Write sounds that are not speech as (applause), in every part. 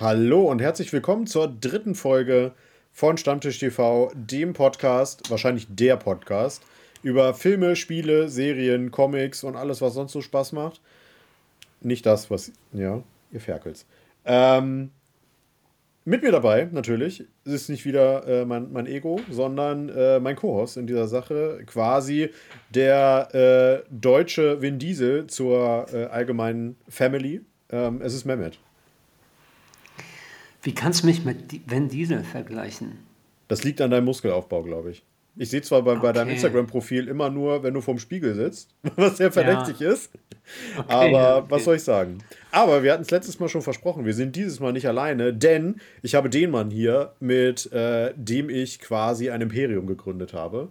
Hallo und herzlich willkommen zur dritten Folge von Stammtisch TV, dem Podcast, wahrscheinlich der Podcast, über Filme, Spiele, Serien, Comics und alles, was sonst so Spaß macht. Nicht das, was, ja, ihr Ferkels. Ähm, mit mir dabei, natürlich, ist nicht wieder äh, mein, mein Ego, sondern äh, mein Co-Host in dieser Sache, quasi der äh, deutsche Vin Diesel zur äh, allgemeinen Family. Ähm, es ist Mehmet. Wie kannst du mich mit Vin Diesel vergleichen? Das liegt an deinem Muskelaufbau, glaube ich. Ich sehe zwar bei, okay. bei deinem Instagram-Profil immer nur, wenn du vorm Spiegel sitzt, (laughs) was sehr verdächtig ja. ist. Okay, aber okay. was soll ich sagen? Aber wir hatten es letztes Mal schon versprochen, wir sind dieses Mal nicht alleine, denn ich habe den Mann hier, mit äh, dem ich quasi ein Imperium gegründet habe.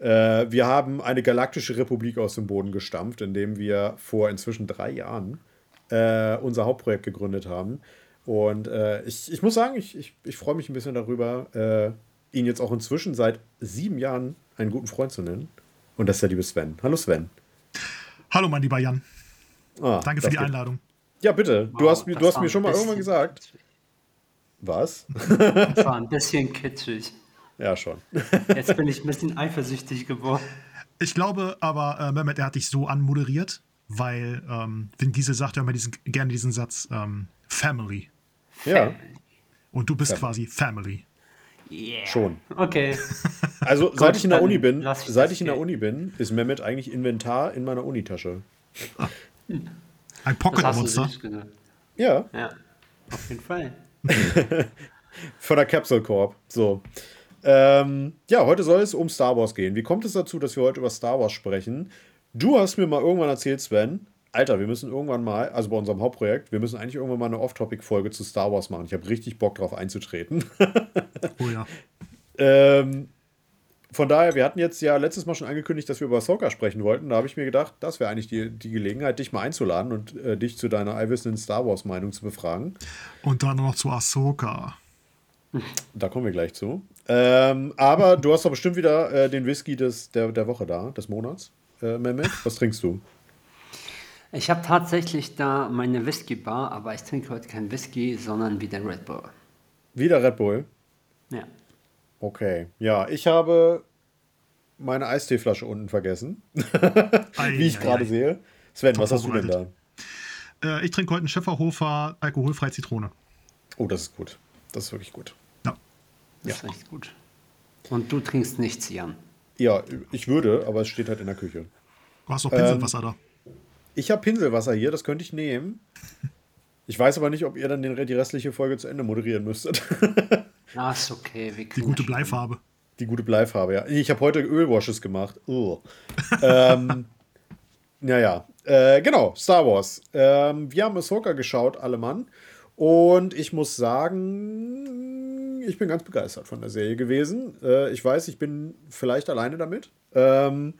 Äh, wir haben eine galaktische Republik aus dem Boden gestampft, indem wir vor inzwischen drei Jahren äh, unser Hauptprojekt gegründet haben. Und äh, ich, ich muss sagen, ich, ich, ich freue mich ein bisschen darüber, äh, ihn jetzt auch inzwischen seit sieben Jahren einen guten Freund zu nennen. Und das ist der liebe Sven. Hallo Sven. Hallo mein lieber Jan. Ah, Danke für die Einladung. Ja, bitte. Du wow, hast, du hast mir schon mal irgendwann gesagt. Kitschig. Was? Das war ein bisschen kitschig. (laughs) Ja, schon. (laughs) Jetzt bin ich ein bisschen eifersüchtig geworden. Ich glaube aber, äh, Mehmet, er hat dich so anmoderiert, weil ähm, Vin Diesel sagt ja immer diesen, gerne diesen Satz ähm, Family. Ja. Und du bist ja. quasi Family. Yeah. Schon. Okay. (laughs) Also seit Gut, ich in der Uni bin, seit ich in der Uni bin, ist Mehmet eigentlich Inventar in meiner Unitasche. Ein Pocket-Monster. Ja. Ja, auf jeden Fall. (laughs) Von der Capsule Corp. So. Ähm, ja, heute soll es um Star Wars gehen. Wie kommt es dazu, dass wir heute über Star Wars sprechen? Du hast mir mal irgendwann erzählt, Sven, Alter, wir müssen irgendwann mal, also bei unserem Hauptprojekt, wir müssen eigentlich irgendwann mal eine Off-Topic-Folge zu Star Wars machen. Ich habe richtig Bock drauf einzutreten. (laughs) oh ja. ähm, von daher, wir hatten jetzt ja letztes Mal schon angekündigt, dass wir über Ahsoka sprechen wollten. Da habe ich mir gedacht, das wäre eigentlich die, die Gelegenheit, dich mal einzuladen und äh, dich zu deiner allwissenden Star Wars-Meinung zu befragen. Und dann noch zu Ahsoka. Da kommen wir gleich zu. Ähm, aber du hast doch bestimmt wieder äh, den Whisky des, der, der Woche da, des Monats. Äh, Mehmet, was trinkst du? Ich habe tatsächlich da meine Whisky-Bar, aber ich trinke heute kein Whisky, sondern wieder Red Bull. Wieder Red Bull? Ja. Okay. Ja, ich habe meine Eisteeflasche unten vergessen. (laughs) Wie ich gerade sehe. Sven, Top was hast du denn da? Äh, ich trinke heute einen Schäferhofer alkoholfreie Zitrone. Oh, das ist gut. Das ist wirklich gut. Ja. Das ja. ist echt gut. Und du trinkst nichts, Jan? Ja, ich würde, aber es steht halt in der Küche. Du hast doch Pinselwasser ähm, da. Ich habe Pinselwasser hier, das könnte ich nehmen. Ich weiß aber nicht, ob ihr dann den, die restliche Folge zu Ende moderieren müsstet. (laughs) Ah, ist okay. die gute Bleifarbe. Die gute Bleifarbe, ja. Ich habe heute Ölwashes gemacht. ähm, (laughs) naja, äh, genau, Star Wars. Ähm, wir haben Ahsoka geschaut, alle Mann. Und ich muss sagen, ich bin ganz begeistert von der Serie gewesen. Äh, ich weiß, ich bin vielleicht alleine damit. Ähm,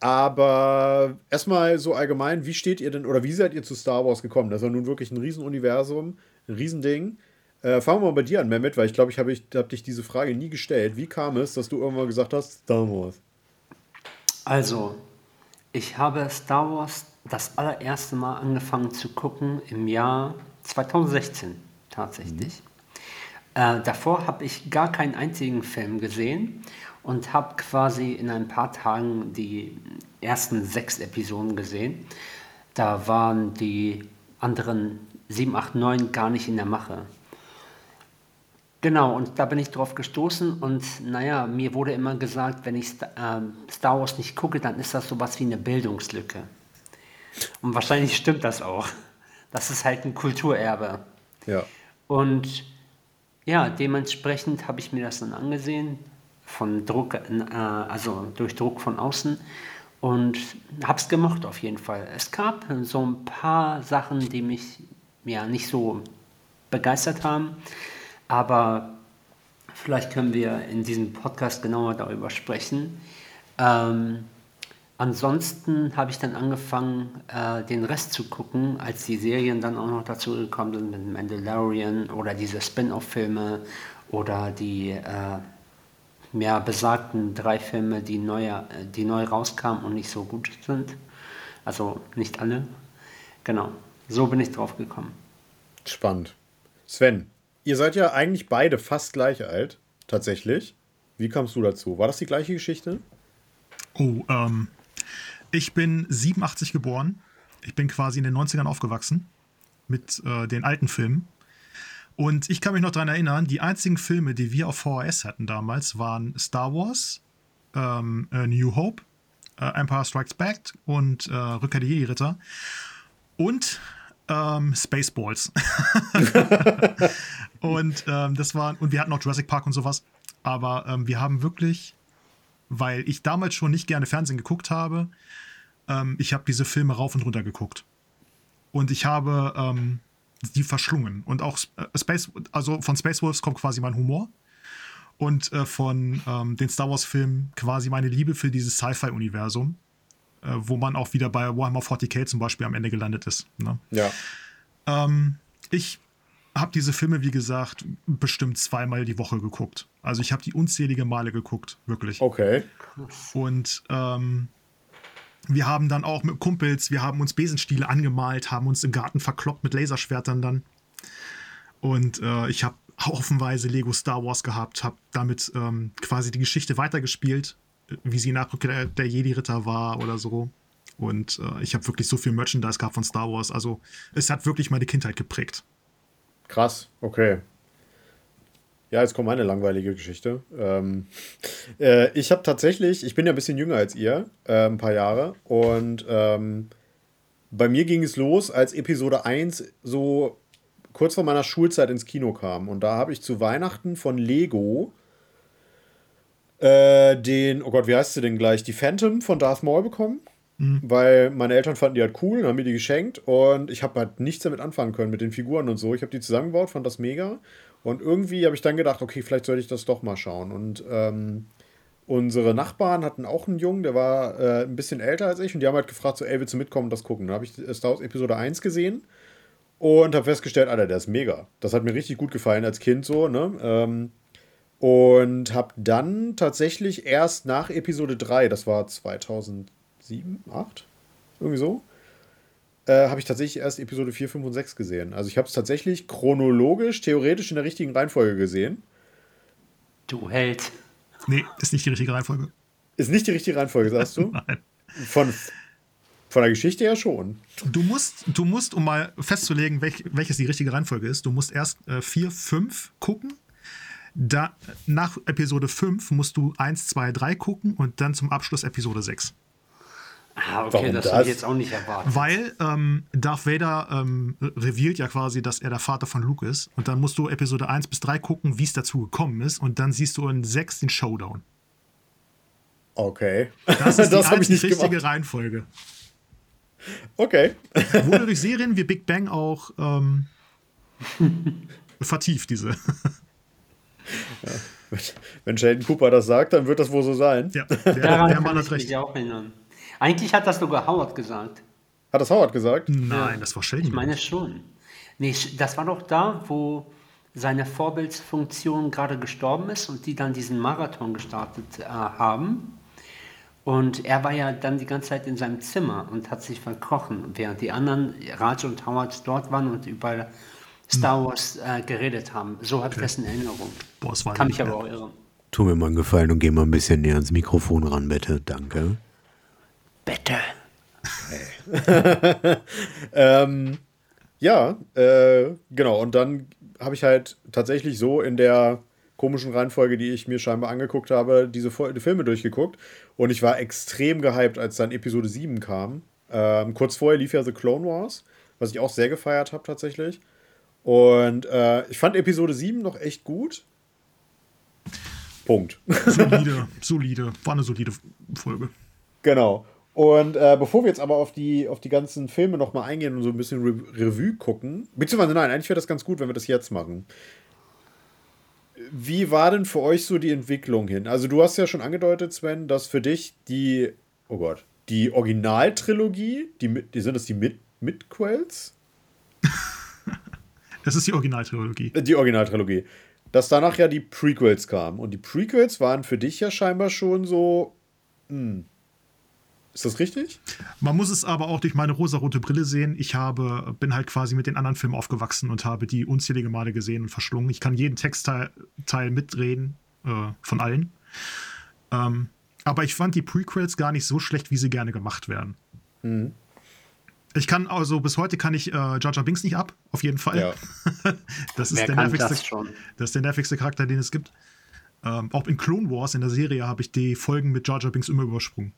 aber erstmal so allgemein, wie steht ihr denn oder wie seid ihr zu Star Wars gekommen? Das ist ja nun wirklich ein Riesenuniversum, ein Riesending. Äh, fangen wir mal bei dir an, Mehmet, weil ich glaube, ich habe hab dich diese Frage nie gestellt. Wie kam es, dass du irgendwann gesagt hast, Star Wars? Also, ich habe Star Wars das allererste Mal angefangen zu gucken im Jahr 2016 tatsächlich. Mhm. Äh, davor habe ich gar keinen einzigen Film gesehen und habe quasi in ein paar Tagen die ersten sechs Episoden gesehen. Da waren die anderen 7, 8, 9 gar nicht in der Mache. Genau, und da bin ich drauf gestoßen und naja, mir wurde immer gesagt, wenn ich äh, Star Wars nicht gucke, dann ist das sowas wie eine Bildungslücke. Und wahrscheinlich stimmt das auch. Das ist halt ein Kulturerbe. Ja. Und ja, dementsprechend habe ich mir das dann angesehen, von Druck, äh, also durch Druck von außen und habe es gemocht auf jeden Fall. Es gab so ein paar Sachen, die mich ja nicht so begeistert haben, aber vielleicht können wir in diesem Podcast genauer darüber sprechen. Ähm, ansonsten habe ich dann angefangen, äh, den Rest zu gucken, als die Serien dann auch noch dazu gekommen sind mit Mandalorian oder diese Spin-off-Filme oder die äh, mehr besagten drei Filme, die neu, die neu rauskamen und nicht so gut sind. Also nicht alle. Genau, so bin ich drauf gekommen. Spannend. Sven, ihr seid ja eigentlich beide fast gleich alt, tatsächlich. Wie kamst du dazu? War das die gleiche Geschichte? Oh, ähm, ich bin 87 geboren. Ich bin quasi in den 90ern aufgewachsen mit äh, den alten Filmen. Und ich kann mich noch daran erinnern, die einzigen Filme, die wir auf VHS hatten damals, waren Star Wars, ähm, New Hope, äh, Empire Strikes Back und äh, Rückkehr der Jedi-Ritter und ähm, Spaceballs. (laughs) und ähm, das waren, und wir hatten auch Jurassic Park und sowas. Aber ähm, wir haben wirklich, weil ich damals schon nicht gerne Fernsehen geguckt habe, ähm, ich habe diese Filme rauf und runter geguckt. Und ich habe ähm, die verschlungen. Und auch äh, Space, also von Space Wolves kommt quasi mein Humor. Und äh, von ähm, den Star Wars-Filmen quasi meine Liebe für dieses Sci-Fi-Universum, äh, wo man auch wieder bei Warhammer 40k zum Beispiel am Ende gelandet ist. Ne? Ja. Ähm, ich habe diese Filme, wie gesagt, bestimmt zweimal die Woche geguckt. Also ich habe die unzählige Male geguckt, wirklich. Okay. Und ähm, wir haben dann auch mit Kumpels, wir haben uns Besenstiele angemalt, haben uns im Garten verkloppt mit Laserschwertern dann. Und äh, ich habe haufenweise Lego Star Wars gehabt, habe damit ähm, quasi die Geschichte weitergespielt, wie sie nach der, der Jedi-Ritter war oder so. Und äh, ich habe wirklich so viel Merchandise gehabt von Star Wars. Also es hat wirklich meine Kindheit geprägt. Krass, okay. Ja, jetzt kommt meine langweilige Geschichte. Ähm, (laughs) äh, ich habe tatsächlich, ich bin ja ein bisschen jünger als ihr, äh, ein paar Jahre. Und ähm, bei mir ging es los, als Episode 1 so kurz vor meiner Schulzeit ins Kino kam. Und da habe ich zu Weihnachten von Lego äh, den, oh Gott, wie heißt sie denn gleich? Die Phantom von Darth Maul bekommen. Mhm. Weil meine Eltern fanden die halt cool und haben mir die geschenkt. Und ich habe halt nichts damit anfangen können mit den Figuren und so. Ich habe die zusammengebaut, fand das mega. Und irgendwie habe ich dann gedacht, okay, vielleicht sollte ich das doch mal schauen. Und ähm, unsere Nachbarn hatten auch einen Jungen, der war äh, ein bisschen älter als ich. Und die haben halt gefragt, so, ey, willst du mitkommen und das gucken? Dann habe ich Star Wars Episode 1 gesehen und habe festgestellt, Alter, der ist mega. Das hat mir richtig gut gefallen als Kind so, ne? Ähm, und habe dann tatsächlich erst nach Episode 3, das war 2007, 2008, irgendwie so, äh, habe ich tatsächlich erst Episode 4, 5 und 6 gesehen. Also ich habe es tatsächlich chronologisch, theoretisch in der richtigen Reihenfolge gesehen. Du Held. Nee, ist nicht die richtige Reihenfolge. Ist nicht die richtige Reihenfolge, sagst du? (laughs) Nein. Von, von der Geschichte her schon. Du musst, du musst, um mal festzulegen, welch, welches die richtige Reihenfolge ist, du musst erst 4, äh, 5 gucken. Da, nach Episode 5 musst du 1, 2, 3 gucken und dann zum Abschluss Episode 6. Ah, okay, Warum das, das? habe ich jetzt auch nicht erwartet. Weil ähm, Darth Vader ähm, revealt ja quasi, dass er der Vater von Luke ist. Und dann musst du Episode 1 bis 3 gucken, wie es dazu gekommen ist. Und dann siehst du in 6 den Showdown. Okay. Das ist (laughs) das die ich nicht richtige gemacht. Reihenfolge. Okay. Wurde durch (laughs) Serien wie Big Bang auch ähm, vertieft, diese. Ja. Wenn Sheldon Cooper das sagt, dann wird das wohl so sein. Ja, (laughs) der, Daran der Mann hat recht. Auch erinnern. Eigentlich hat das sogar Howard gesagt. Hat das Howard gesagt? Nein, ja. das war Sheldon. Ich meine schon. Nee, das war doch da, wo seine Vorbildsfunktion gerade gestorben ist und die dann diesen Marathon gestartet äh, haben. Und er war ja dann die ganze Zeit in seinem Zimmer und hat sich verkrochen, während die anderen, Raj und Howard, dort waren und über Star hm. Wars äh, geredet haben. So habe ich das in Erinnerung. Boah, das war Kann mich aber auch irren. Tu mir mal einen Gefallen und geh mal ein bisschen näher ans Mikrofon ran, bitte. Danke. Bitte. Hey. (laughs) ähm, ja, äh, genau. Und dann habe ich halt tatsächlich so in der komischen Reihenfolge, die ich mir scheinbar angeguckt habe, diese die Filme durchgeguckt. Und ich war extrem gehypt, als dann Episode 7 kam. Ähm, kurz vorher lief ja The Clone Wars, was ich auch sehr gefeiert habe tatsächlich. Und äh, ich fand Episode 7 noch echt gut. Punkt. Solide, (laughs) solide. War eine solide Folge. Genau. Und äh, bevor wir jetzt aber auf die, auf die ganzen Filme nochmal eingehen und so ein bisschen Re Revue gucken, beziehungsweise nein, eigentlich wäre das ganz gut, wenn wir das jetzt machen. Wie war denn für euch so die Entwicklung hin? Also, du hast ja schon angedeutet, Sven, dass für dich die, oh Gott, die Originaltrilogie, die, die sind das die Mid Midquels? (laughs) das ist die Originaltrilogie. Die Originaltrilogie. Dass danach ja die Prequels kamen. Und die Prequels waren für dich ja scheinbar schon so, hm, Ist das richtig? Man muss es aber auch durch meine rosarote Brille sehen. Ich habe, bin halt quasi mit den anderen Filmen aufgewachsen und habe die unzählige Male gesehen und verschlungen. Ich kann jeden Textteil Teil mitreden, äh, von allen. Ähm, aber ich fand die Prequels gar nicht so schlecht, wie sie gerne gemacht werden. Mhm. Ich kann also bis heute kann ich äh, Jar Jar Binks nicht ab, auf jeden Fall. Ja. (laughs) das, ist der nervigste, das, das ist der nervigste Charakter, den es gibt. Ähm, auch in Clone Wars in der Serie habe ich die Folgen mit Jar Jar Binks immer übersprungen.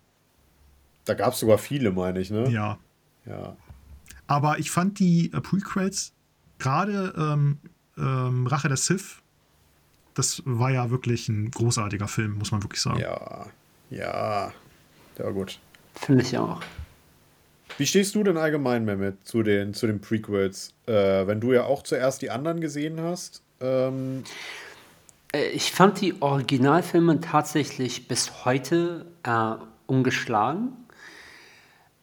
Da gab es sogar viele, meine ich, ne? Ja. Ja. Aber ich fand die äh, Prequels, gerade ähm, ähm, Rache der Sith, das war ja wirklich ein großartiger Film, muss man wirklich sagen. Ja, ja, der war gut. Finde ich auch. Wie stehst du denn allgemein, Mehmet, zu den, zu den Prequels? Äh, wenn du ja auch zuerst die anderen gesehen hast. Ähm äh, ich fand die Originalfilme tatsächlich bis heute äh, ungeschlagen.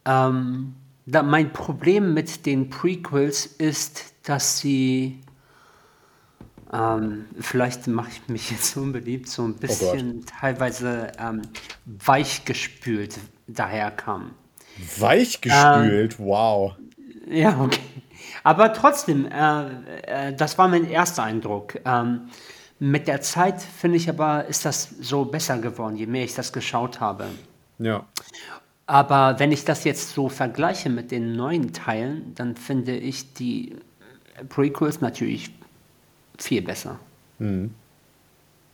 Ähm, da mein Problem mit den Prequels ist, dass sie, ähm, vielleicht mache ich mich jetzt unbeliebt, so ein oh bisschen oh teilweise ähm, weichgespült daherkamen. Weichgespült, ähm, wow. Ja, okay. Aber trotzdem, äh, äh, das war mein erster Eindruck. Ähm, mit der Zeit finde ich aber, ist das so besser geworden, je mehr ich das geschaut habe. Ja. Aber wenn ich das jetzt so vergleiche mit den neuen Teilen, dann finde ich die Prequels natürlich viel besser. Mhm.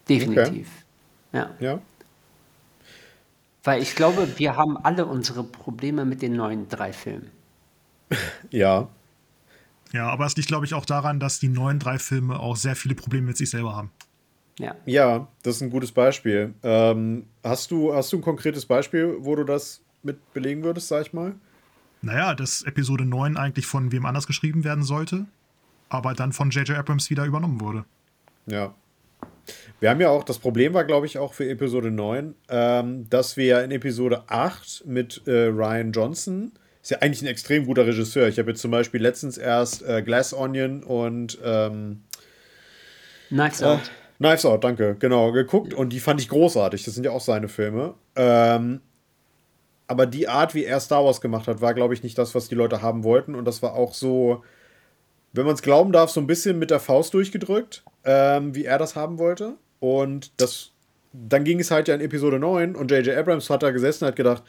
Definitiv. Okay. Ja. Ja. Weil ich glaube, wir haben alle unsere Probleme mit den neuen drei Filmen. (laughs) Ja. Ja, aber es liegt, glaube ich, auch daran, dass die neuen drei Filme auch sehr viele Probleme mit sich selber haben. Ja. Ja, das ist ein gutes Beispiel. Ähm, hast, du, hast du ein konkretes Beispiel, wo du das mit belegen würdest, sag ich mal? Naja, dass Episode 9 eigentlich von wem anders geschrieben werden sollte, aber dann von J.J. Abrams wieder übernommen wurde. Ja. Wir haben ja auch, das Problem war, glaube ich, auch für Episode 9, ähm, dass wir in Episode 8 mit äh, Ryan Johnson, ist ja eigentlich ein extrem guter Regisseur. Ich habe jetzt zum Beispiel letztens erst äh, Glass Onion und ähm, Knives äh, Out. Knives Out, danke, genau, geguckt und die fand ich großartig. Das sind ja auch seine Filme. Ähm, aber die Art, wie er Star Wars gemacht hat, war, glaube ich, nicht das, was die Leute haben wollten. Und das war auch so, wenn man es glauben darf, so ein bisschen mit der Faust durchgedrückt, ähm, wie er das haben wollte. Und das, dann ging es halt ja in Episode 9 und J.J. Abrams hat da gesessen und hat gedacht,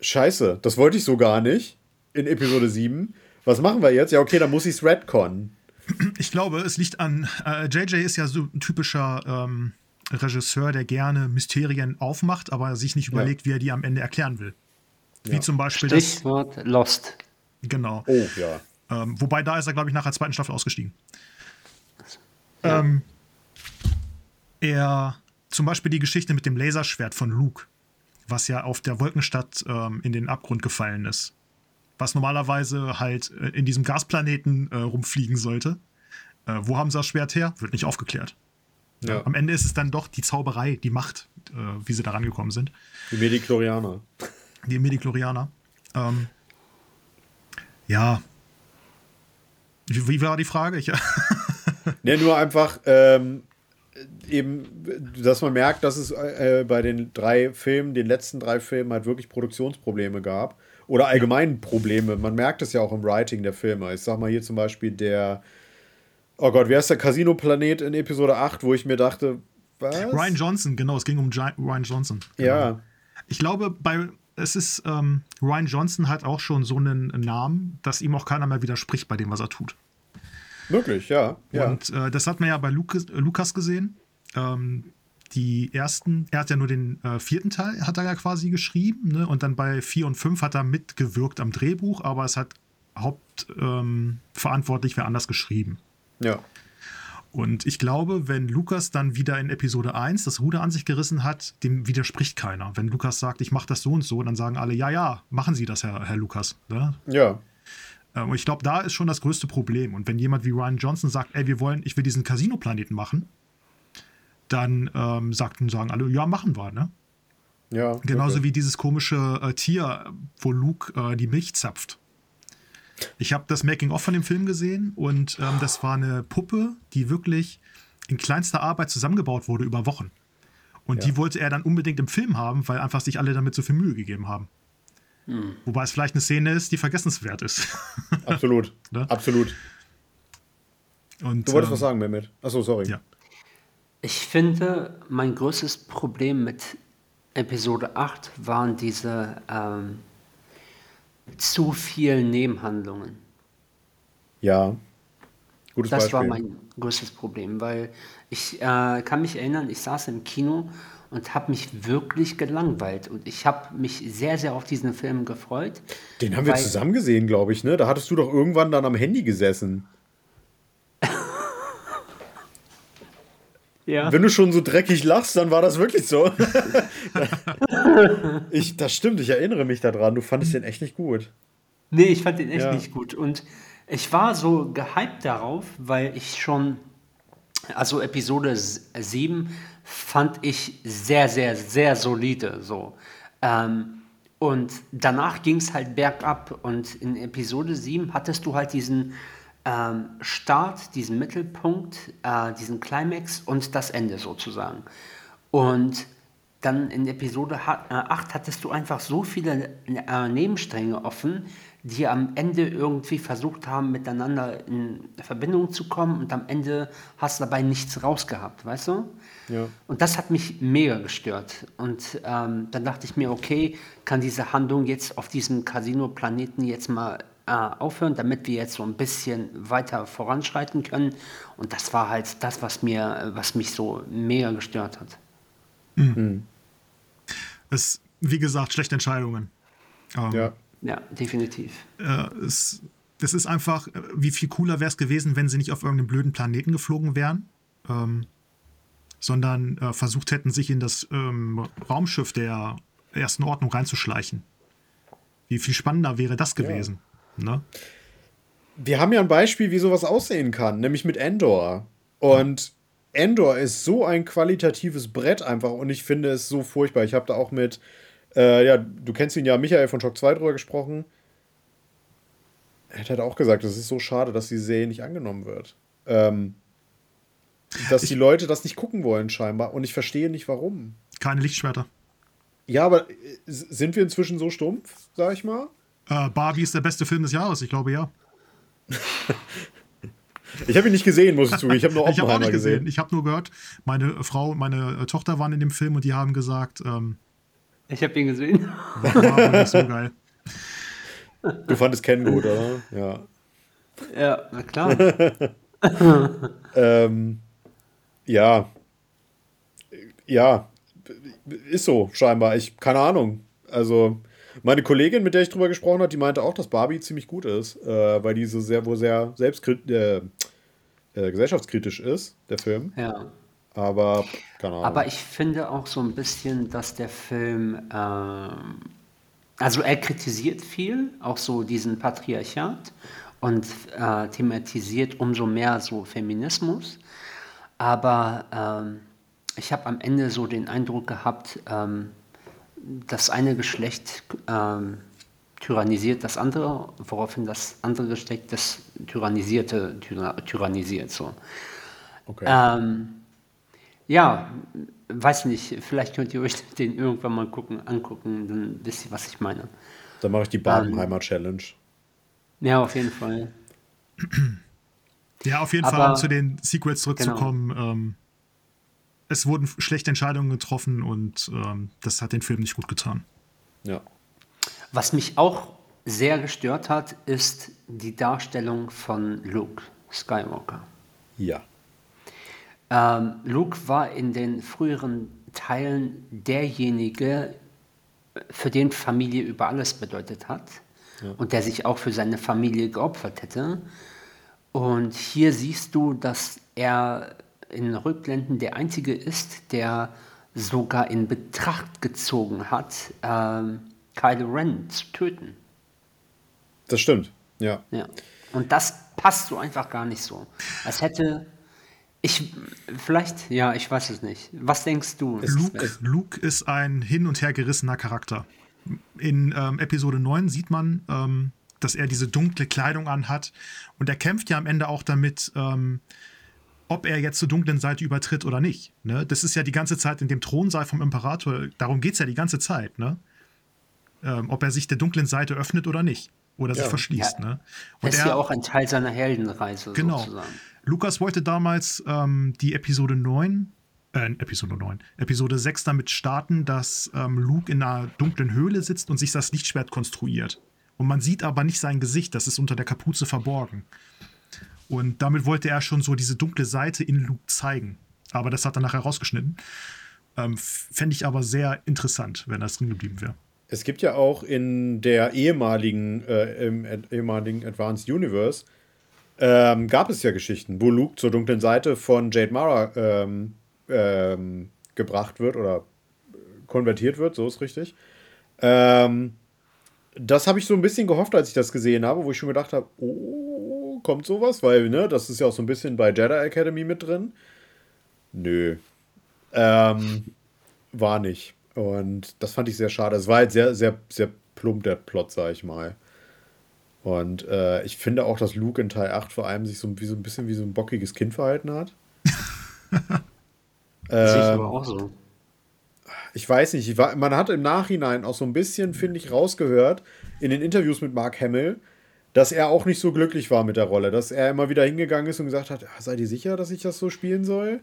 Scheiße, das wollte ich so gar nicht in Episode 7. Was machen wir jetzt? Ja, okay, dann muss ich es retconnen. Ich glaube, es liegt an. Äh, JJ ist ja so ein typischer ähm, Regisseur, der gerne Mysterien aufmacht, aber sich nicht überlegt, ja. wie er die am Ende erklären will. Wie ja. zum Beispiel Stichwort das. Lost. Genau. Oh, ja. Ähm, wobei da ist er, glaube ich, nach der zweiten Staffel ausgestiegen. Ja. Ähm, er, zum Beispiel die Geschichte mit dem Laserschwert von Luke, was ja auf der Wolkenstadt ähm, in den Abgrund gefallen ist. Was normalerweise halt äh, in diesem Gasplaneten äh, rumfliegen sollte. Äh, wo haben sie das Schwert her? Wird nicht aufgeklärt. Ja. Am Ende ist es dann doch die Zauberei, die Macht, äh, wie sie da rangekommen sind. Die Mediklorianer. Die Mediklorianer. Ähm, ja. Wie, wie, war die Frage? Ich, (laughs) ne, nur einfach ähm, eben, dass man merkt, dass es äh, bei den drei Filmen, den letzten drei Filmen halt wirklich Produktionsprobleme gab. Oder allgemein Probleme. Man merkt es ja auch im Writing der Filme. Ich sag mal hier zum Beispiel der Oh Gott, wie heißt der Casino-Planet in Episode 8, wo ich mir dachte, was? Ryan Johnson, genau, es ging um Gi Ryan Johnson. Genau. Ja. Ich glaube, bei es ist, ähm, Ryan Johnson hat auch schon so einen Namen, dass ihm auch keiner mehr widerspricht bei dem, was er tut. Wirklich, ja. ja. Und äh, das hat man ja bei Lucas, äh, Lukas gesehen. Ähm, die ersten, er hat ja nur den äh, vierten Teil, hat er ja quasi geschrieben, ne? und dann bei vier und fünf hat er mitgewirkt am Drehbuch, aber es hat hauptverantwortlich ähm, wer anders geschrieben. Ja. Und ich glaube, wenn Lukas dann wieder in Episode 1 das Ruder an sich gerissen hat, dem widerspricht keiner. Wenn Lukas sagt, ich mache das so und so, dann sagen alle, ja, ja, machen Sie das, Herr, Herr Lukas. Ne? Ja. Ähm, und ich glaube, da ist schon das größte Problem. Und wenn jemand wie Ryan Johnson sagt, ey, wir wollen, ich will diesen Casino-Planeten machen, dann ähm, sagten, sagen alle, ja, machen wir, ne? Ja. Genauso okay. wie dieses komische äh, Tier, wo Luke äh, die Milch zapft. Ich habe das Making-of von dem Film gesehen und ähm, das war eine Puppe, die wirklich in kleinster Arbeit zusammengebaut wurde über Wochen. Und Ja. die wollte er dann unbedingt im Film haben, weil einfach sich alle damit so viel Mühe gegeben haben. Wobei es vielleicht eine Szene ist, die vergessenswert ist. (laughs) Absolut. Ne? Absolut. Und, Du wolltest ähm, was sagen, Mehmet. Achso, sorry. Ja. Ich finde, mein größtes Problem mit Episode 8 waren diese ähm, zu vielen Nebenhandlungen. Ja. Gutes Das Beispiel. war mein größtes Problem, weil ich äh, kann mich erinnern, ich saß im Kino und habe mich wirklich gelangweilt und ich habe mich sehr, sehr auf diesen Film gefreut. Den haben wir zusammen gesehen, glaube ich, ne? Da hattest du doch irgendwann dann am Handy gesessen. (laughs) Ja. Wenn du schon so dreckig lachst, dann war das wirklich so. (laughs) (laughs) ich, das stimmt, ich erinnere mich daran. Du fandest den echt nicht gut. Nee, ich fand den echt Ja. nicht gut. Und ich war so gehypt darauf, weil ich schon, also Episode s- 7 fand ich sehr, sehr, sehr solide. So. Ähm, und danach ging es halt bergab. Und in Episode 7 hattest du halt diesen ähm, Start, diesen Mittelpunkt, äh, diesen Climax und das Ende sozusagen. Und dann in Episode ha- äh, 8 hattest du einfach so viele äh, Nebenstränge offen, die am Ende irgendwie versucht haben, miteinander in Verbindung zu kommen und am Ende hast du dabei nichts rausgehabt, weißt du? Ja. Und das hat mich mega gestört. Und ähm, dann dachte ich mir, okay, kann diese Handlung jetzt auf diesem Casino-Planeten jetzt mal äh, aufhören, damit wir jetzt so ein bisschen weiter voranschreiten können. Und das war halt das, was mir, was mich so mega gestört hat. Es, wie gesagt, schlechte Entscheidungen. Ähm, Ja. Ja, definitiv. äh, es, es ist einfach, äh, wie viel cooler wäre es gewesen, wenn sie nicht auf irgendeinem blöden Planeten geflogen wären, ähm, sondern äh, versucht hätten, sich in das ähm, Raumschiff der ersten Ordnung reinzuschleichen. Wie viel spannender wäre das gewesen? Ne? Wir haben ja ein Beispiel, wie sowas aussehen kann, nämlich mit Endor. Und Endor ist so ein qualitatives Brett einfach und ich finde es so furchtbar. Ich habe da auch mit, äh, ja, du kennst ihn ja, Michael von Shock 2 drüber gesprochen. Er hat auch gesagt, es ist so schade, dass die Serie nicht angenommen wird. Ähm, dass die Leute das nicht gucken wollen, scheinbar. Und ich verstehe nicht, warum. Keine Lichtschwerter. Ja, aber äh, sind wir inzwischen so stumpf, sag ich mal? Äh, Barbie ist der beste Film des Jahres, ich glaube ja. (laughs) Ich habe ihn nicht gesehen, muss ich zugeben. Ich habe nur (laughs) Ich habe auch Oppenheimer nicht gesehen. gesehen. Ich habe nur gehört, meine Frau und meine äh, Tochter waren in dem Film und die haben gesagt, ähm, Ich habe ihn gesehen. (laughs) war nicht so geil. Du fandest Ken gut, oder? Ja. ja, na klar. (laughs) Ähm, ja. Ja. Ist so, scheinbar. Ich, keine Ahnung. Also, meine Kollegin, mit der ich drüber gesprochen habe, die meinte auch, dass Barbie ziemlich gut ist, äh, weil die so sehr, wohl sehr selbstkrit äh, äh, gesellschaftskritisch ist, der Film. ja. Aber, keine Ahnung. Aber ich finde auch so ein bisschen, dass der Film, ähm, also er kritisiert viel, auch so diesen Patriarchat und äh, thematisiert umso mehr so Feminismus. Aber ähm, ich habe am Ende so den Eindruck gehabt, ähm, das eine Geschlecht ähm, tyrannisiert das andere, woraufhin das andere Geschlecht das Tyrannisierte tyra tyrannisiert. So. okay. Ähm, ja, weiß nicht, vielleicht könnt ihr euch (laughs) den irgendwann mal gucken, angucken, dann wisst ihr, was ich meine. Dann mache ich die Barbenheimer Challenge. Ja, auf jeden Fall. (clears throat) Ja, auf jeden Aber- Fall, um zu den Sequels zurückzukommen. Ähm, es wurden schlechte Entscheidungen getroffen und ähm, das hat den Film nicht gut getan. Ja. Was mich auch sehr gestört hat, ist die Darstellung von Luke Skywalker. Ja. Ähm, Luke war in den früheren Teilen derjenige, für den Familie über alles bedeutet hat und der sich auch für seine Familie geopfert hätte. Und hier siehst du, dass er in Rückblenden der Einzige ist, der sogar in Betracht gezogen hat, ähm, Kylo Ren zu töten. Das stimmt. Ja. Ja. Und das passt so einfach gar nicht so. Als hätte ich, vielleicht, ja, ich weiß es nicht. Was denkst du? Luke, Luke ist ein hin und her gerissener Charakter. In ähm, Episode 9 sieht man, ähm, dass er diese dunkle Kleidung anhat und er kämpft ja am Ende auch damit, ähm, ob er jetzt zur dunklen Seite übertritt oder nicht. Ne? Das ist ja die ganze Zeit in dem Thronsaal vom Imperator, darum geht es ja die ganze Zeit, ne? Ähm, ob er sich der dunklen Seite öffnet oder nicht. Oder sich verschließt. Ja. Ne? Und das ist er, ja auch ein Teil seiner Heldenreise Genau. sozusagen. Lukas wollte damals ähm, die Episode 9, äh, Episode 9, Episode 6 damit starten, dass ähm, Luke in einer dunklen Höhle sitzt und sich das Lichtschwert konstruiert. Und man sieht aber nicht sein Gesicht, das ist unter der Kapuze verborgen. Und damit wollte er schon so diese dunkle Seite in Luke zeigen. Aber das hat er nachher rausgeschnitten. Ähm, Fände ich aber sehr interessant, wenn das drin geblieben wäre. Es gibt ja auch in der ehemaligen, äh, im ehemaligen Advanced Universe, ähm, gab es ja Geschichten, wo Luke zur dunklen Seite von Jade Mara ähm, ähm, gebracht wird oder konvertiert wird, so ist richtig. Ähm, das habe ich so ein bisschen gehofft, als ich das gesehen habe, wo ich schon gedacht habe, oh, kommt sowas? Weil, ne, das ist ja auch so ein bisschen bei Jedi Academy mit drin. Nö. Ähm, war nicht. Und das fand ich sehr schade. Es war halt sehr, sehr, sehr plump, der Plot, sag ich mal. Und äh, ich finde auch, dass Luke in Teil 8 vor allem sich so, wie so ein bisschen wie so ein bockiges Kind verhalten hat. (laughs) Sehe ich aber auch so. ich weiß nicht, ich war, man hat im Nachhinein auch so ein bisschen, finde ich, rausgehört in den Interviews mit Mark Hamill, dass er auch nicht so glücklich war mit der Rolle, dass er immer wieder hingegangen ist und gesagt hat, "Ah, seid ihr sicher, dass ich das so spielen soll?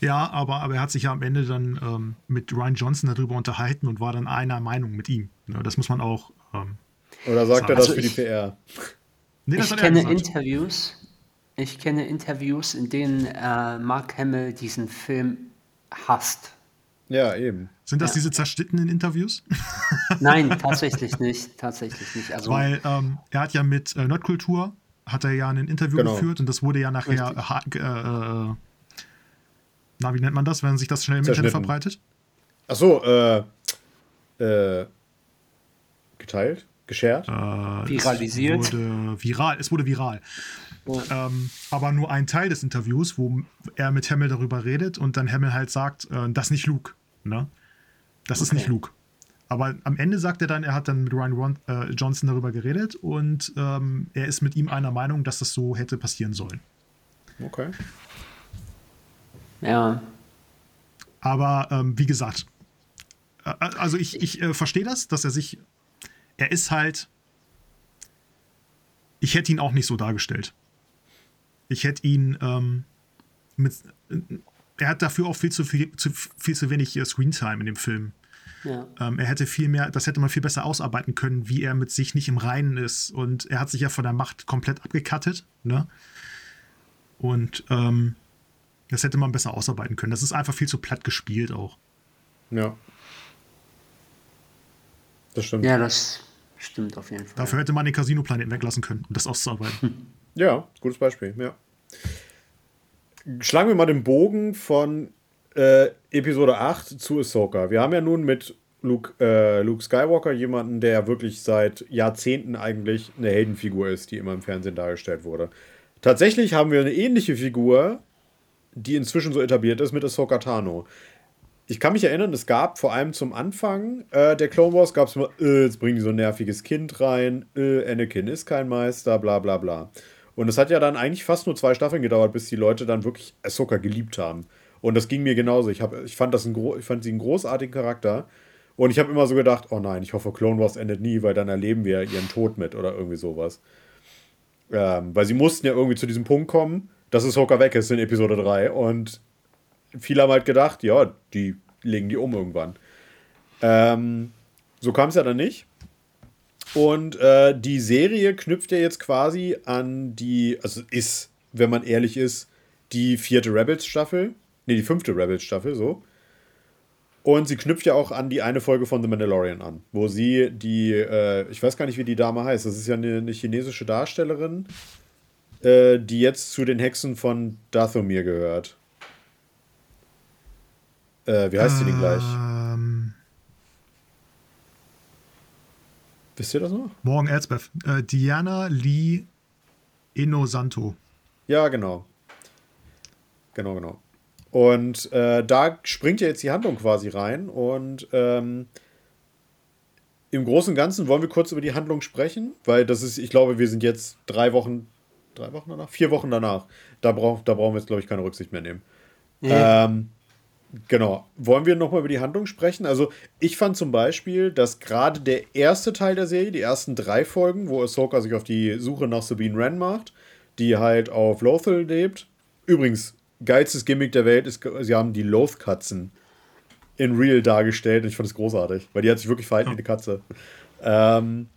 Ja, aber, aber er hat sich ja am Ende dann ähm, mit Ryan Johnson darüber unterhalten und war dann einer Meinung mit ihm. Ne, das muss man auch. Ähm, Oder sagt er das Also für die ich- PR? nee, das Ich hat er kenne gesagt. Interviews, ich kenne Interviews, in denen äh, Mark Hamill diesen Film hasst. Ja, eben. Sind das Ja. diese zerschnittenen Interviews? (laughs) Nein, tatsächlich nicht. Tatsächlich nicht. Also, Weil ähm, er hat ja mit äh, Nerdkultur hat er ja ein Interview Genau. geführt und das wurde ja nachher äh, äh, na, wie nennt man das, wenn sich das schnell im Internet verbreitet? Ach so, äh, äh, geteilt? Geshared? Äh, Viralisiert. Es wurde viral. Es wurde viral. ja. Ähm, aber nur ein Teil des Interviews, wo er mit Hamill darüber redet und dann Hamill halt sagt, äh, das ist nicht Luke. Ne? Das ist Okay. nicht Luke. Aber am Ende sagt er dann, er hat dann mit Ryan Ron äh, Johnson darüber geredet und ähm, er ist mit ihm einer Meinung, dass das so hätte passieren sollen. Okay. ja. Aber ähm, wie gesagt, äh, also ich, ich äh, verstehe das, dass er sich, er ist halt, ich hätte ihn auch nicht so dargestellt. Ich hätte ihn ähm, mit, er hat dafür auch viel zu viel zu, viel zu wenig äh, Screentime in dem Film. ja. Ähm, er hätte viel mehr, das hätte man viel besser ausarbeiten können, wie er mit sich nicht im Reinen ist. Und er hat sich ja von der Macht komplett abgekattet, ne? Und ähm, das hätte man besser ausarbeiten können. Das ist einfach viel zu platt gespielt auch. Ja. Das stimmt. ja, das stimmt auf jeden Fall. Dafür hätte man den Casino-Planeten weglassen können, um das auszuarbeiten. (laughs) Ja, gutes Beispiel, ja. Schlagen wir mal den Bogen von äh, Episode 8 zu Ahsoka. Wir haben ja nun mit Luke, äh, Luke Skywalker jemanden, der wirklich seit Jahrzehnten eigentlich eine Heldenfigur ist, die immer im Fernsehen dargestellt wurde. Tatsächlich haben wir eine ähnliche Figur, die inzwischen so etabliert ist, mit Ahsoka Tano. Ich kann mich erinnern, es gab vor allem zum Anfang äh, der Clone Wars, gab es immer, äh, jetzt bringen die so ein nerviges Kind rein, äh, Anakin ist kein Meister, bla bla bla. Und es hat ja dann eigentlich fast nur zwei Staffeln gedauert, bis die Leute dann wirklich Ahsoka geliebt haben. Und das ging mir genauso. Ich, hab, ich, fand, das ein ich fand sie einen großartigen Charakter. Und ich habe immer so gedacht, oh nein, ich hoffe, Clone Wars endet nie, weil dann erleben wir ihren Tod mit oder irgendwie sowas. Ähm, weil sie mussten ja irgendwie zu diesem Punkt kommen, dass Ahsoka weg ist in Episode 3. Und viele haben halt gedacht, ja, die legen die um irgendwann. Ähm, so kam es ja dann nicht. Und äh, die Serie knüpft ja jetzt quasi an die, also ist, wenn man ehrlich ist, die vierte Rebels-Staffel. Ne, die fünfte Rebels-Staffel, so. Und sie knüpft ja auch an die eine Folge von The Mandalorian an, wo sie die, äh, ich weiß gar nicht, wie die Dame heißt, das ist ja eine, eine chinesische Darstellerin, äh, die jetzt zu den Hexen von Dathomir gehört. Äh, wie heißt sie denn gleich? Wisst ihr das noch? morgen Elsbeth. Äh, Diana Lee Inosanto. Ja, genau. Genau, genau. Und äh, da springt ja jetzt die Handlung quasi rein. Und ähm, im Großen und Ganzen wollen wir kurz über die Handlung sprechen, weil das ist, ich glaube, wir sind jetzt drei Wochen drei Wochen danach? Vier Wochen danach. Da, brauch, da brauchen wir jetzt, glaube ich, keine Rücksicht mehr nehmen. Ja. Ähm, genau. Wollen wir nochmal über die Handlung sprechen? Also, ich fand zum Beispiel, dass gerade der erste Teil der Serie, die ersten drei Folgen, wo Ahsoka sich auf die Suche nach Sabine Wren macht, die halt auf Lothal lebt. Übrigens, geilstes Gimmick der Welt ist, sie haben die Loth-Katzen in Real dargestellt und ich fand es großartig, weil die hat sich wirklich verhalten wie eine Katze. Ähm,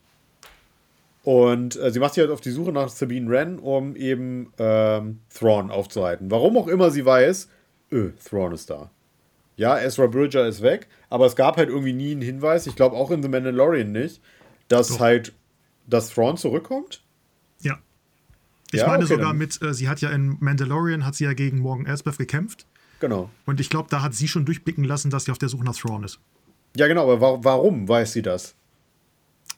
und äh, sie macht sich halt auf die Suche nach Sabine Wren, um eben ähm, Thrawn aufzuhalten. Warum auch immer sie weiß, öh, Thrawn ist da. Ja, Ezra Bridger ist weg, aber es gab halt irgendwie nie einen Hinweis, ich glaube auch in The Mandalorian nicht, dass Doch. halt, dass Thrawn zurückkommt. Ja. Ich ja, meine okay, sogar dann. mit, äh, sie hat ja in Mandalorian, hat sie ja gegen Morgan Elsbeth gekämpft. Genau. Und ich glaube, da hat sie schon durchblicken lassen, dass sie auf der Suche nach Thrawn ist. Ja, genau, aber wa warum weiß sie das?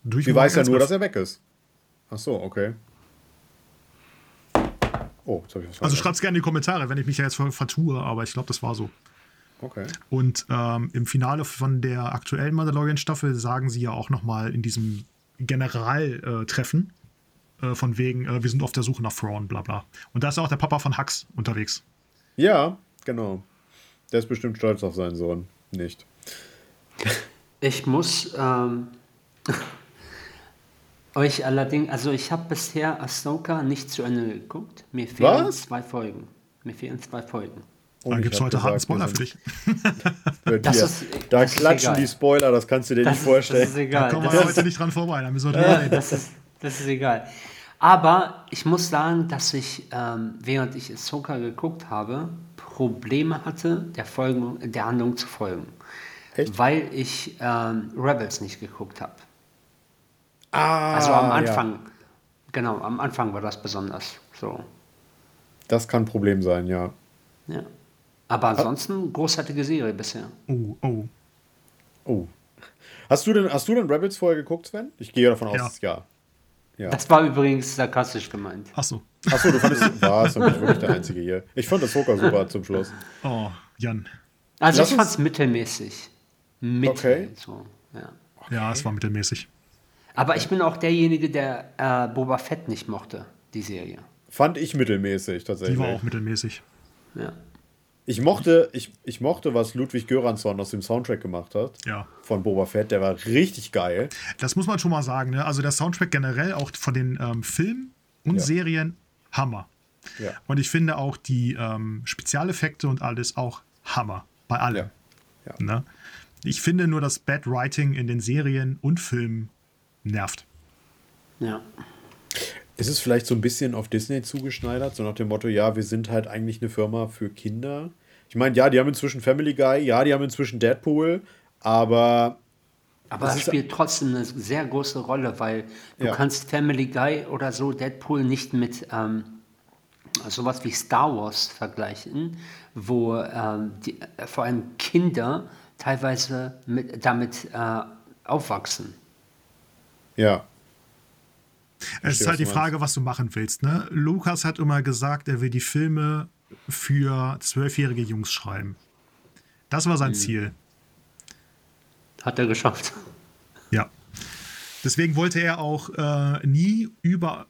Durch sie weiß ja nur, dass er weg ist. Ach so, okay. Oh, jetzt habe ich was Also schreibt es gerne in die Kommentare, wenn ich mich ja jetzt vertue, aber ich glaube, das war so. Okay. Und ähm, im Finale von der aktuellen Mandalorian-Staffel sagen sie ja auch nochmal in diesem Generaltreffen äh, von wegen, äh, wir sind auf der Suche nach Thrawn, bla bla. Und da ist auch der Papa von Hux unterwegs. Ja, genau. Der ist bestimmt stolz auf seinen Sohn. Nicht. (laughs) Ich muss ähm, (laughs) euch allerdings, also ich habe bisher Ahsoka nicht zu Ende geguckt. Mir fehlen Was? zwei Folgen. Mir fehlen zwei Folgen. Und Dann gibt es heute harten Spoiler für dich. (laughs) das ist, da das klatschen ist die Spoiler, das kannst du dir das nicht ist, vorstellen. Das ist egal. Da kommen wir heute nicht dran vorbei, da müssen wir drüber das, ist, das ist egal. Aber ich muss sagen, dass ich, ähm, während ich Ahsoka geguckt habe, Probleme hatte, der, Folgen, der Handlung zu folgen. Echt? Weil ich ähm, Rebels nicht geguckt habe. Ah, also am Anfang, ja. genau, am Anfang war das besonders so. Das kann ein Problem sein, ja. Ja. Aber ansonsten großartige Serie bisher. Oh, oh. Oh. Hast du denn, hast du denn Rebels vorher geguckt, Sven? Ich gehe davon aus, ja. ja. Das war übrigens sarkastisch gemeint. Ach so. Ach so, du fandest, war es wirklich der Einzige hier. Ich fand das Soka super zum Schluss. Oh, Jan. Also Lass ich fand es mittelmäßig. Mittel, okay. So, ja. ja, es war mittelmäßig. Aber ich bin auch derjenige, der äh, Boba Fett nicht mochte, die Serie. Fand ich mittelmäßig tatsächlich. Die war auch mittelmäßig. Ja. Ich mochte, ich, ich mochte, was Ludwig Göransson aus dem Soundtrack gemacht hat. Ja. Von Boba Fett, der war richtig geil. Das muss man schon mal sagen. Ne? Also der Soundtrack generell, auch von den ähm, Filmen und ja. Serien, Hammer. Ja. Und ich finde auch die ähm, Spezialeffekte und alles auch Hammer. Bei allem. Ja. ja. Ne? Ich finde nur das Bad Writing in den Serien und Filmen nervt. Ja. Ist es vielleicht so ein bisschen auf Disney zugeschneidert, so nach dem Motto, ja, wir sind halt eigentlich eine Firma für Kinder? Ich meine, ja, die haben inzwischen Family Guy, ja, die haben inzwischen Deadpool, aber. Aber das, das spielt trotzdem eine sehr große Rolle, weil du ja. kannst Family Guy oder so Deadpool nicht mit ähm, sowas wie Star Wars vergleichen, wo ähm, die, äh, vor allem Kinder teilweise mit, damit äh, aufwachsen. Ja. Es ist halt die Frage, was du machen willst. Ne? Lukas hat immer gesagt, er will die Filme für zwölfjährige Jungs schreiben. Das war sein mhm. Ziel. Hat er geschafft. Ja. Deswegen wollte er auch äh, nie über,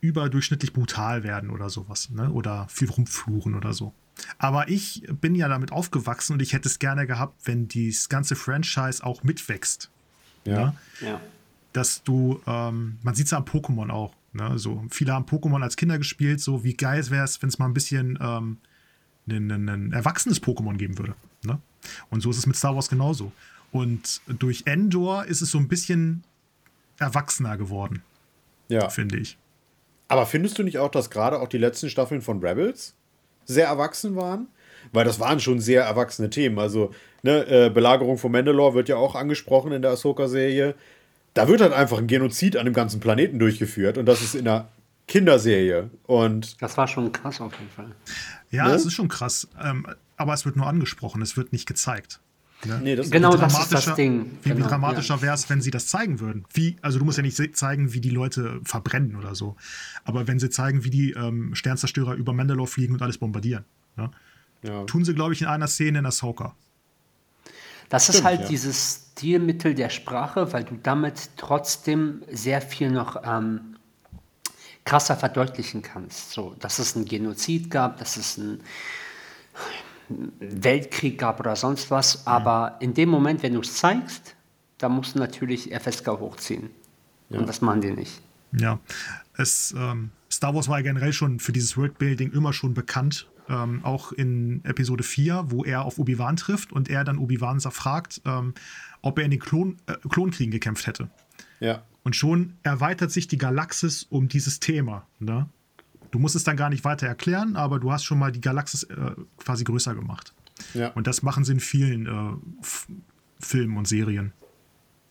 überdurchschnittlich brutal werden oder sowas. Ne? Oder viel rumfluchen oder so. Aber ich bin ja damit aufgewachsen und ich hätte es gerne gehabt, wenn dieses ganze Franchise auch mitwächst. Ja. Ne? ja dass du, ähm, man sieht es ja am Pokémon auch. Ne? So, viele haben Pokémon als Kinder gespielt, so wie geil wäre es, wenn es mal ein bisschen ähm, ein, ein, ein, erwachsenes Pokémon geben würde. Ne? Und so ist es mit Star Wars genauso. Und durch Endor ist es so ein bisschen erwachsener geworden. Ja. Finde ich. Aber findest du nicht auch, dass gerade auch die letzten Staffeln von Rebels sehr erwachsen waren? Weil das waren schon sehr erwachsene Themen. Also, ne, äh, Belagerung von Mandalore wird ja auch angesprochen in der Ahsoka-Serie da wird halt einfach ein Genozid an dem ganzen Planeten durchgeführt und das ist in einer Kinderserie. Und das war schon krass auf jeden Fall. Ja, ne? es ist schon krass. Ähm, aber es wird nur angesprochen, es wird nicht gezeigt. Ne? Nee, das genau, das ist das Ding. Wie genau, dramatischer ja. wäre es, wenn sie das zeigen würden. Wie, also du musst ja nicht zeigen, wie die Leute verbrennen oder so. Aber wenn sie zeigen, wie die ähm, Sternzerstörer über Mandalore fliegen und alles bombardieren. Ne? Ja. Tun sie, glaube ich, in einer Szene in Ahsoka. Das Stimmt, ist halt ja. dieses Stilmittel der Sprache, weil du damit trotzdem sehr viel noch ähm, krasser verdeutlichen kannst. So, dass es einen Genozid gab, dass es einen Weltkrieg gab oder sonst was. Aber in dem Moment, wenn du es zeigst, da musst du natürlich FSK hochziehen. Ja. Und das machen die nicht. Ja, es, ähm, Star Wars war ja generell schon für dieses Worldbuilding immer schon bekannt. Ähm, auch in Episode 4, wo er auf Obi-Wan trifft und er dann Obi-Wan fragt, ähm, ob er in den Klon, äh, Klonkriegen gekämpft hätte. Ja. Und schon erweitert sich die Galaxis um dieses Thema. Ne? Du musst es dann gar nicht weiter erklären, aber du hast schon mal die Galaxis äh, quasi größer gemacht. Ja. Und das machen sie in vielen äh, Filmen und Serien.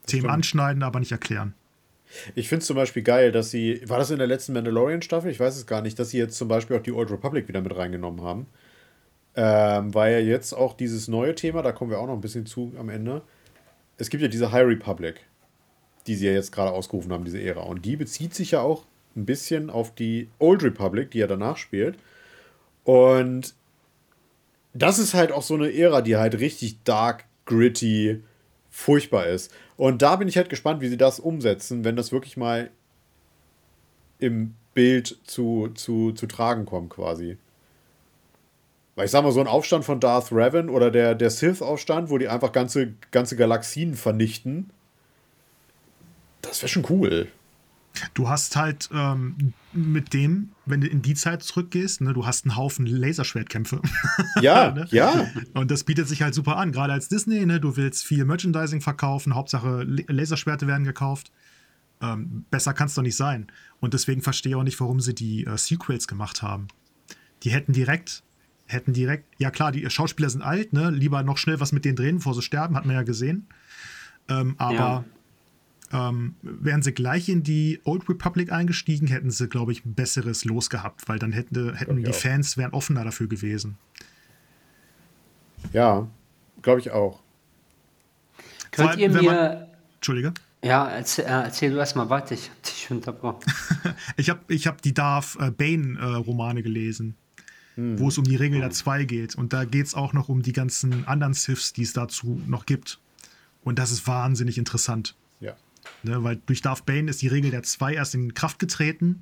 Themen stimmt. anschneiden, aber nicht erklären. Ich finde es zum Beispiel geil, dass sie, war das in der letzten Mandalorian-Staffel? Ich weiß es gar nicht, dass sie jetzt zum Beispiel auch die Old Republic wieder mit reingenommen haben. Ähm, weil ja jetzt auch dieses neue Thema, da kommen wir auch noch ein bisschen zu am Ende. Es gibt ja diese High Republic, die sie ja jetzt gerade ausgerufen haben, diese Ära. Und die bezieht sich ja auch ein bisschen auf die Old Republic, die ja danach spielt. Und das ist halt auch so eine Ära, die halt richtig dark, gritty, furchtbar ist. Und da bin ich halt gespannt, wie sie das umsetzen, wenn das wirklich mal im Bild zu, zu, zu tragen kommt, quasi. Weil ich sag mal, so ein Aufstand von Darth Revan oder der, der Sith-Aufstand, wo die einfach ganze, ganze Galaxien vernichten, das wäre schon cool. Du hast halt ähm, mit dem, wenn du in die Zeit zurückgehst, ne, du hast einen Haufen Laserschwertkämpfe. (laughs) Ja, (laughs) ne? ja. Und das bietet sich halt super an, gerade als Disney, ne, du willst viel Merchandising verkaufen, Hauptsache Laserschwerte werden gekauft. Ähm, besser kann es doch nicht sein. Und deswegen verstehe ich auch nicht, warum sie die äh, Sequels gemacht haben. Die hätten direkt, hätten direkt, ja klar, die Schauspieler sind alt, ne? Lieber noch schnell was mit denen drehen, bevor sie sterben, hat man ja gesehen. Ähm, aber ja ähm, wären sie gleich in die Old Republic eingestiegen, hätten sie, glaube ich, ein besseres Los gehabt, weil dann hätten, hätten die auch. Fans wären offener dafür gewesen. Ja, glaube ich auch. Könnt allem, ihr mir. Man, Entschuldige. Ja, erzähl, äh, erzähl du erstmal weiter, ich hab dich unterbrochen. (laughs) ich habe ich hab die Darth äh, Bane-Romane äh, gelesen, hm. wo es um die Regel der 2 geht. Und da geht es auch noch um die ganzen anderen Siths, die es dazu noch gibt. Und das ist wahnsinnig interessant. Ne, weil durch Darth Bane ist die Regel der zwei erst in Kraft getreten.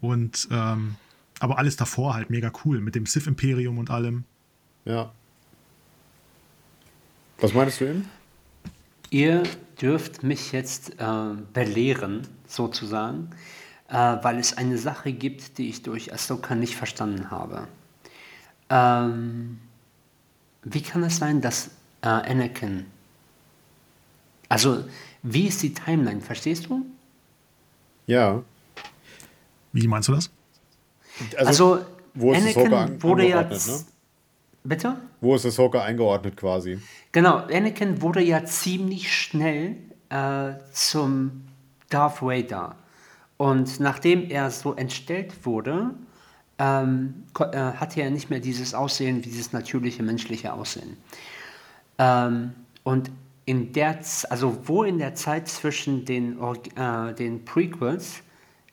Und ähm, aber alles davor halt mega cool mit dem Sith-Imperium und allem. Ja. Was meinst du eben? Ihr dürft mich jetzt äh, belehren, sozusagen, äh, weil es eine Sache gibt, die ich durch Ahsoka nicht verstanden habe. Ähm, wie kann es sein, dass äh, Anakin, also wie ist die Timeline? Verstehst du? Ja. Wie meinst du das? Also, also wo ist Anakin an wurde ja. Ne? Bitte? Wo ist das Ahsoka eingeordnet quasi? Genau, Anakin wurde ja ziemlich schnell äh, zum Darth Vader. Und nachdem er so entstellt wurde, ähm, äh, hatte er nicht mehr dieses Aussehen, dieses natürliche menschliche Aussehen. Ähm, und in der, also wo in der Zeit zwischen den, äh, den Prequels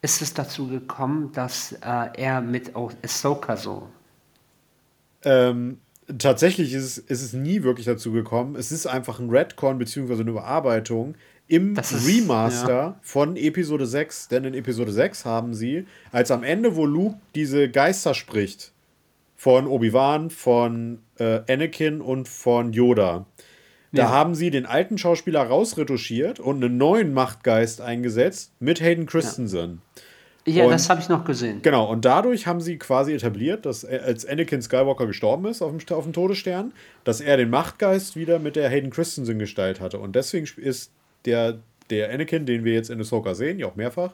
ist es dazu gekommen, dass äh, er mit Ahsoka so. Ähm, tatsächlich ist es, ist es nie wirklich dazu gekommen. Es ist einfach ein Redcon bzw. eine Überarbeitung im ist, Remaster ja. von Episode 6. Denn in Episode 6 haben sie, als am Ende, wo Luke diese Geister spricht, von Obi-Wan, von äh, Anakin und von Yoda, da ja. haben sie den alten Schauspieler rausretuschiert und einen neuen Machtgeist eingesetzt mit Hayden Christensen. Ja, ja das habe ich noch gesehen. Genau, und dadurch haben sie quasi etabliert, dass als Anakin Skywalker gestorben ist auf dem, auf dem Todesstern, dass er den Machtgeist wieder mit der Hayden Christensen Gestalt hatte. Und deswegen ist der, der Anakin, den wir jetzt in Ahsoka sehen, ja auch mehrfach,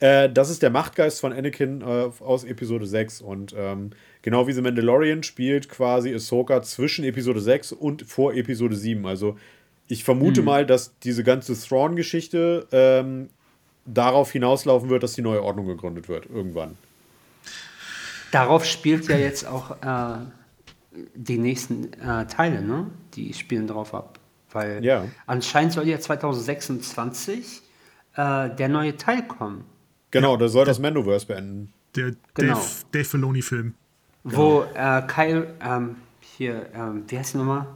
äh, das ist der Machtgeist von Anakin äh, aus Episode 6. Und ähm, genau wie The Mandalorian spielt quasi Ahsoka zwischen Episode 6 und vor Episode 7. Also ich vermute mhm. mal, dass diese ganze Thrawn-Geschichte ähm, darauf hinauslaufen wird, dass die neue Ordnung gegründet wird, irgendwann. Darauf spielt ja jetzt auch äh, die nächsten äh, Teile, ne? Die spielen darauf ab. Weil ja. anscheinend soll ja 2026 äh, der neue Teil kommen. Genau, der soll das Mandoverse beenden. Der genau. Dave, Dave Filoni-Film. Wo äh, Kyle, ähm, hier, ähm, wie heißt die nochmal?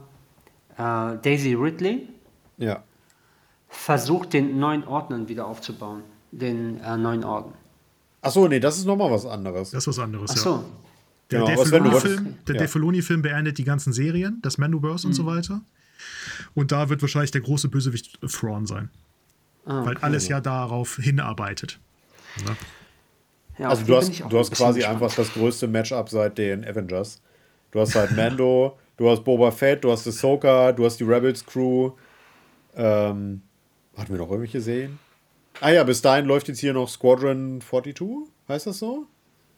Äh, Daisy Ridley. Ja. Versucht, den neuen Ordnern wieder aufzubauen. Den äh, neuen Orden. Achso, nee, das ist nochmal was anderes. Das ist was anderes, Ach ja. so. Der Genau, Dave Filoni-Film der ja. Filoni-Film beendet die ganzen Serien, das Mandoverse und so weiter. Und da wird wahrscheinlich der große Bösewicht Thrawn sein. Ah, Weil okay. alles ja darauf hinarbeitet. Ne? Ja, Also du hast, du hast quasi gespannt. einfach das größte Matchup seit den Avengers. Du hast halt Mando, du hast Boba Fett, du hast Ahsoka, du hast die Rebels Crew. Ähm, hatten wir noch irgendwelche Serien? Ah ja, bis dahin läuft jetzt hier noch Squadron 42, heißt das so?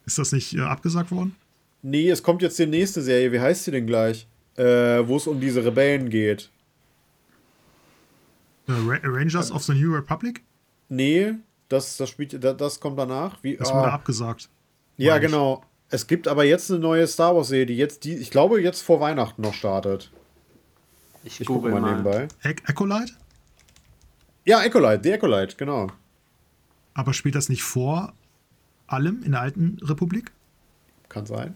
Ist das nicht äh, abgesagt worden? Nee, es kommt jetzt die nächste Serie. Wie heißt sie denn gleich? Äh, wo es um diese Rebellen geht. Ra Rangers of the New Republic? Nee, das, das, spielt, das, das kommt danach. Wie, Das ah. wurde abgesagt. Ja, meine ich. genau. Es gibt aber jetzt eine neue Star Wars-Serie, die jetzt, die, ich glaube, jetzt vor Weihnachten noch startet. Ich, Ich gucke mal mal. nebenbei. E Ecolite? Ja, Ecolite, The Ecolite, genau. Aber spielt das nicht vor allem in der alten Republik? Kann sein.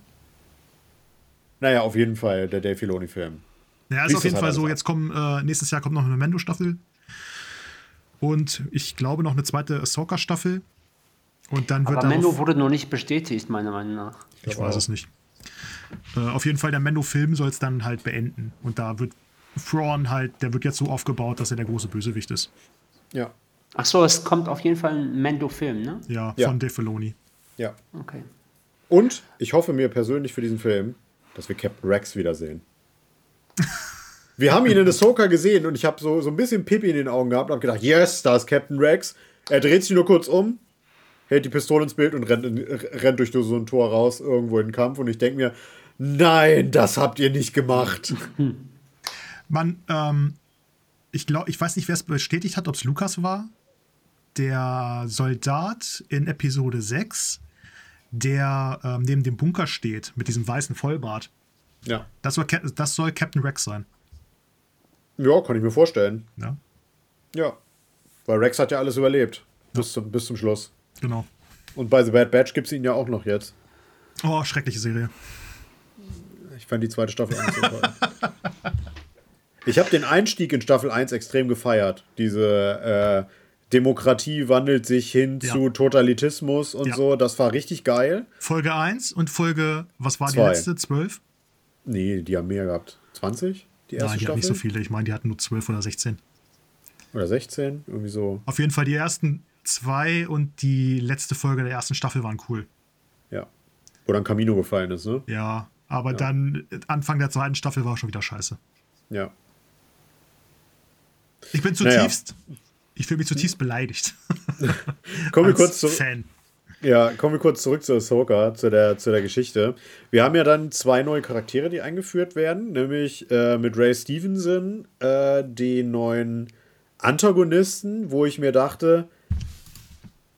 Naja, auf jeden Fall der Dave Filoni-Film. Ja, ist Liest auf jeden das Fall halt so. Jetzt kommen, äh, nächstes Jahr kommt noch eine Mando-Staffel. Und ich glaube noch eine zweite Ahsoka-Staffel. Und dann wird Aber Mendo wurde noch nicht bestätigt, meiner Meinung nach. Ich weiß es nicht. Äh, auf jeden Fall, der Mendo-Film soll es dann halt beenden. Und da wird Thrawn halt, der wird jetzt so aufgebaut, dass er der große Bösewicht ist. Ja, Ach so, es kommt auf jeden Fall ein Mendo-Film, ne? Ja, Ja. von Dave Filoni. ja. Okay. Und ich hoffe mir persönlich für diesen Film, dass wir Captain Rex wiedersehen. (laughs) Wir haben ihn in Ahsoka gesehen und ich habe so, so ein bisschen Pipi in den Augen gehabt und habe gedacht, yes, da ist Captain Rex. Er dreht sich nur kurz um, hält die Pistole ins Bild und rennt, in, rennt durch so ein Tor raus, irgendwo in den Kampf. Und ich denke mir, nein, das habt ihr nicht gemacht. (laughs) Man, ähm, ich glaube, ich weiß nicht, wer es bestätigt hat, ob es Lukas war. Der Soldat in Episode 6, der ähm, neben dem Bunker steht, mit diesem weißen Vollbart. Ja. Das soll, das soll Captain Rex sein. Ja, kann ich mir vorstellen. Ja, Ja. Weil Rex hat ja alles überlebt. Bis, zum, bis zum Schluss. genau. Und bei The Bad Batch gibt es ihn ja auch noch jetzt. Oh, schreckliche Serie. Ich fand die zweite Staffel auch nicht so toll. (laughs) Ich habe den Einstieg in Staffel 1 extrem gefeiert. Diese äh, Demokratie wandelt sich hin Ja. zu Totalitismus und Ja. so. Das war richtig geil. Folge 1 und Folge, was war die Zwei. letzte? 12? Nee, die haben mehr gehabt. 20? Die erste Nein, die Staffel? hatten nicht so viele. Ich meine, die hatten nur 12 oder 16. Oder 16? Irgendwie so. Auf jeden Fall die ersten zwei und die letzte Folge der ersten Staffel waren cool. Ja. Wo dann Camino gefallen ist, ne? Ja, aber dann äh, Anfang der zweiten Staffel war schon wieder scheiße. Ja. Ich bin Naja. zutiefst, ich fühle mich zutiefst beleidigt. (laughs) Kommen wir kurz zu, Fan. Ja, kommen wir kurz zurück zu Ahsoka, zu der, zu der Geschichte. Wir haben ja dann zwei neue Charaktere, die eingeführt werden, nämlich äh, mit Ray Stevenson, äh, den neuen Antagonisten, wo ich mir dachte,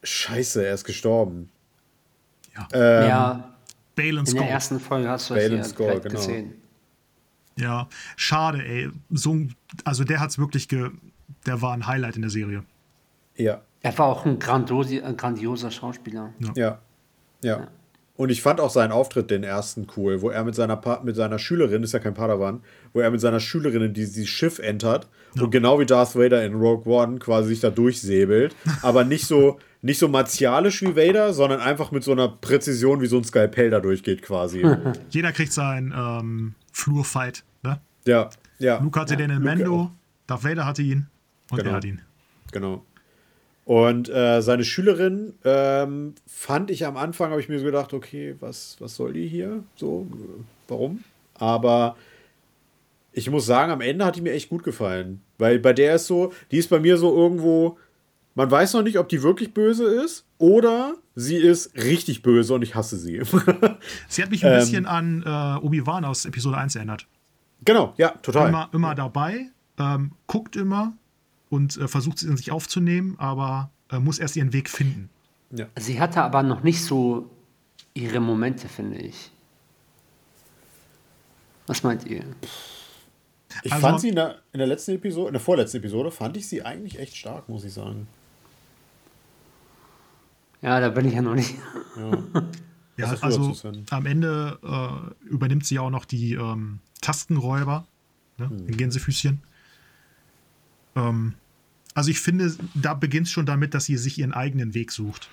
scheiße, er ist gestorben. Ja. Ähm, ja, Bale und in der Skull. ersten Folge hast du das Bale ja and Skull, direkt genau. gesehen. Ja, schade, ey. So, also der hat's wirklich ge, der war ein Highlight in der Serie. Ja, Er war auch ein grandiosi- ein grandioser Schauspieler. ja, ja. Und ich fand auch seinen Auftritt, den ersten, cool, wo er mit seiner, pa mit seiner Schülerin, ist ja kein Padawan, wo er mit seiner Schülerin in dieses Schiff entert und genau wie Darth Vader in Rogue One quasi sich da durchsäbelt. (laughs) aber nicht so, nicht so martialisch wie Vader, sondern einfach mit so einer Präzision, wie so ein Skalpell da durchgeht quasi. (laughs) Jeder kriegt seinen ähm, Flurfight. Ne? ja, ja. Luke hatte den in Luke Mando, auch. Darth Vader hatte ihn und Genau. er hat ihn. Genau. Und äh, seine Schülerin ähm, fand ich am Anfang, habe ich mir so gedacht, okay, was, was soll die hier? So, warum? Aber ich muss sagen, am Ende hat die mir echt gut gefallen. Weil bei der ist so, die ist bei mir so irgendwo, man weiß noch nicht, ob die wirklich böse ist oder sie ist richtig böse und ich hasse sie. (laughs) Sie hat mich ein Ähm. bisschen an äh, Obi-Wan aus Episode 1 erinnert. genau, ja, total. Immer, immer dabei, ähm, guckt immer und äh, versucht es in sich aufzunehmen, aber äh, muss erst ihren Weg finden. Sie hatte aber noch nicht so ihre Momente, finde ich. Was meint ihr? Ich Also- fand sie in der, in der letzten Episode, in der vorletzten Episode, fand ich sie eigentlich echt stark, muss ich sagen. Ja, da bin ich ja noch nicht. Ja, (laughs) du also am Ende äh, übernimmt sie auch noch die ähm, Tastenräuber ne, Hm. in Gänsefüßchen. Ähm, also ich finde, da beginnt es schon damit, dass sie sich ihren eigenen Weg sucht.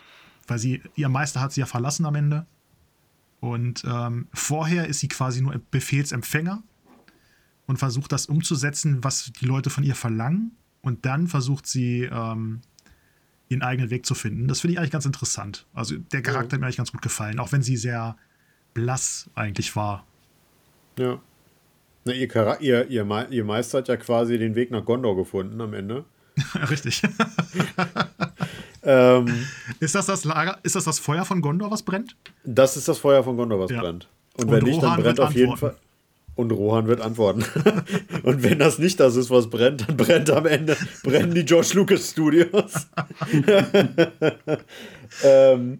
weil sie, ihr Meister hat sie ja verlassen am Ende. Und ähm, vorher ist sie quasi nur Befehlsempfänger und versucht das umzusetzen, was die Leute von ihr verlangen. Und dann versucht sie, ähm, ihren eigenen Weg zu finden. Das finde ich eigentlich ganz interessant. Also der Charakter ja. hat mir eigentlich ganz gut gefallen, auch wenn sie sehr blass eigentlich war. Ja. Na, ihr, ihr, ihr, ihr Meister hat ja quasi den Weg nach Gondor gefunden am Ende. (laughs) Richtig. (laughs) ähm, ist, das das Lager, ist das das Feuer von Gondor, was brennt? Das ist das Feuer von Gondor, was ja. brennt. Und, Und wenn Rohan nicht, dann brennt auf jeden Fall. Und Rohan wird antworten. (laughs) und wenn das nicht das ist, was brennt, dann brennt am Ende, brennen die George Lucas Studios. ähm,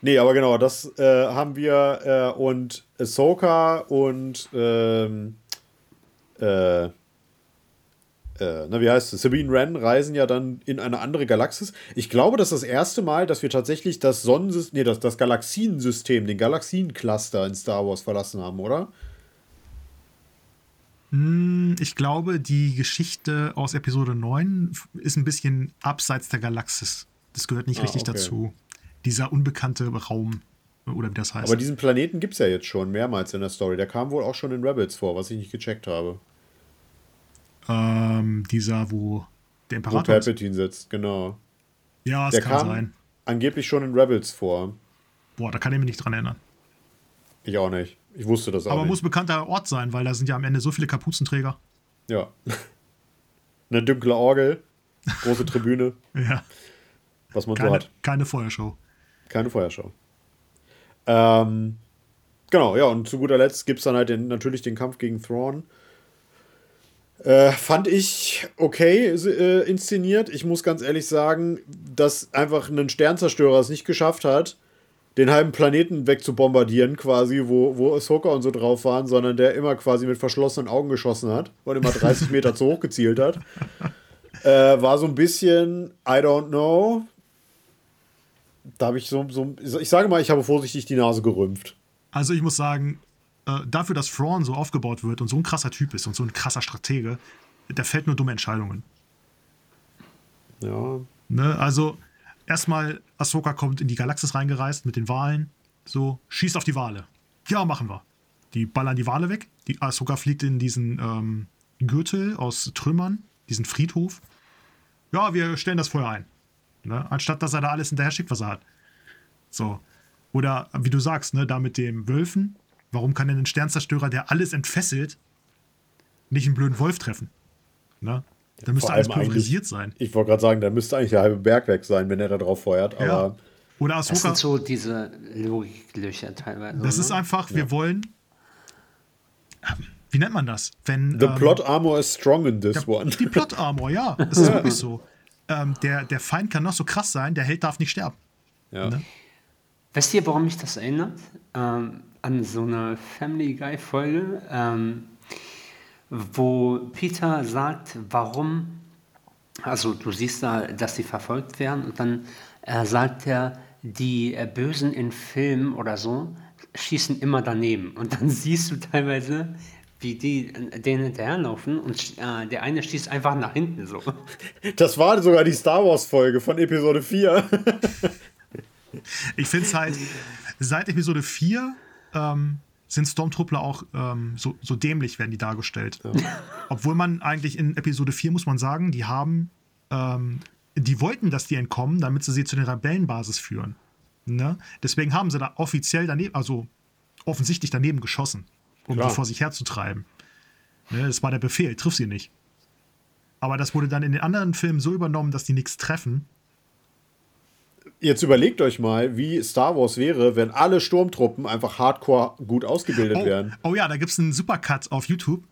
nee, aber genau, das äh, haben wir äh, und Ahsoka und ähm, äh, äh, na, wie heißt es? Sabine Wren reisen ja dann in eine andere Galaxis. Ich glaube, das ist das erste Mal, dass wir tatsächlich das Sonnensystem, nee, das, das Galaxiensystem, den Galaxiencluster in Star Wars verlassen haben, oder? Hm, ich glaube, die Geschichte aus Episode 9 ist ein bisschen abseits der Galaxis. Das gehört nicht ah, richtig okay. dazu. Dieser unbekannte Raum, oder wie das heißt. Aber diesen Planeten gibt es ja jetzt schon mehrmals in der Story. Der kam wohl auch schon in Rebels vor, was ich nicht gecheckt habe. Ähm, dieser, wo der Imperator. Wo Palpatine sitzt, genau. Ja, es der kann kam sein. Angeblich schon in Rebels vor. Boah, da kann ich mich nicht dran erinnern. Ich auch nicht. Ich wusste das auch Aber nicht. muss bekannter Ort sein, weil da sind ja am Ende so viele Kapuzenträger. Ja. (laughs) Eine dunkle Orgel, große Tribüne. (laughs) ja. Was man keine, so hat. Keine Feuershow. Keine Feuershow. Ähm, genau, ja, und zu guter Letzt gibt es dann halt den, natürlich den Kampf gegen Thrawn. Äh, fand ich okay äh, inszeniert. Ich muss ganz ehrlich sagen, dass einfach ein Sternzerstörer es nicht geschafft hat, den halben Planeten wegzubombardieren, quasi, wo, wo Ahsoka und so drauf waren, sondern der immer quasi mit verschlossenen Augen geschossen hat und immer 30 (laughs) Meter zu hoch gezielt hat. Äh, war so ein bisschen, I don't know. Da habe ich so, so, ich sage mal, ich habe vorsichtig die Nase gerümpft. Also ich muss sagen, äh, dafür, dass Thrawn so aufgebaut wird und so ein krasser Typ ist und so ein krasser Stratege, der fällt nur dumme Entscheidungen. Ja. Ne? Also, erstmal, Ahsoka kommt in die Galaxis reingereist mit den Walen. So, schießt auf die Wale. Ja, machen wir. Die ballern die Wale weg. Die Ahsoka fliegt in diesen ähm, Gürtel aus Trümmern, diesen Friedhof. Ja, wir stellen das Feuer ein. Ne? Anstatt dass er da alles hinterher schickt, was er hat. So. Oder wie du sagst, ne, da mit dem Wölfen, Warum kann denn ein Sternzerstörer, der alles entfesselt, nicht einen blöden Wolf treffen? Ne? Da müsste alles pulverisiert sein. Ich wollte gerade sagen, da müsste eigentlich der halbe Berg weg sein, wenn er da drauf feuert. Aber ja. Oder Ahsoka, das sind so diese Logiklöcher teilweise. Das ist einfach, wir ja. wollen. Wie nennt man das? Wenn, The ähm, plot armor is strong in this der, one. Die plot (laughs) armor, ja. Das ist wirklich so. Ähm, der, der Feind kann noch so krass sein, der Held darf nicht sterben. Ja. Ne? Wisst ihr, warum mich das erinnert? Ähm, an so eine Family Guy Folge, ähm, wo Peter sagt, warum, also du siehst da, dass sie verfolgt werden und dann äh, sagt er, die äh, Bösen in Filmen oder so schießen immer daneben und dann (laughs) siehst du teilweise, wie die denen hinterherlaufen und äh, der eine schießt einfach nach hinten so. Das war sogar die Star Wars Folge von Episode 4. ich finde es halt, seit Episode 4 ähm, sind Stormtruppler auch ähm, so, so, dämlich, werden die dargestellt. Ja. (laughs) Obwohl man eigentlich in Episode 4, muss man sagen, die haben, ähm, die wollten, dass die entkommen, damit sie sie zu der Rebellenbasis führen. Ne? Deswegen haben sie da offiziell daneben, also offensichtlich daneben geschossen, um Klar. die vor sich herzutreiben. Ne? Das war der Befehl, triff sie nicht. Aber das wurde dann in den anderen Filmen so übernommen, dass die nichts treffen, Jetzt überlegt euch mal, wie Star Wars wäre, wenn alle Sturmtruppen einfach hardcore gut ausgebildet oh, wären. Oh ja, da gibt es einen Supercut auf YouTube.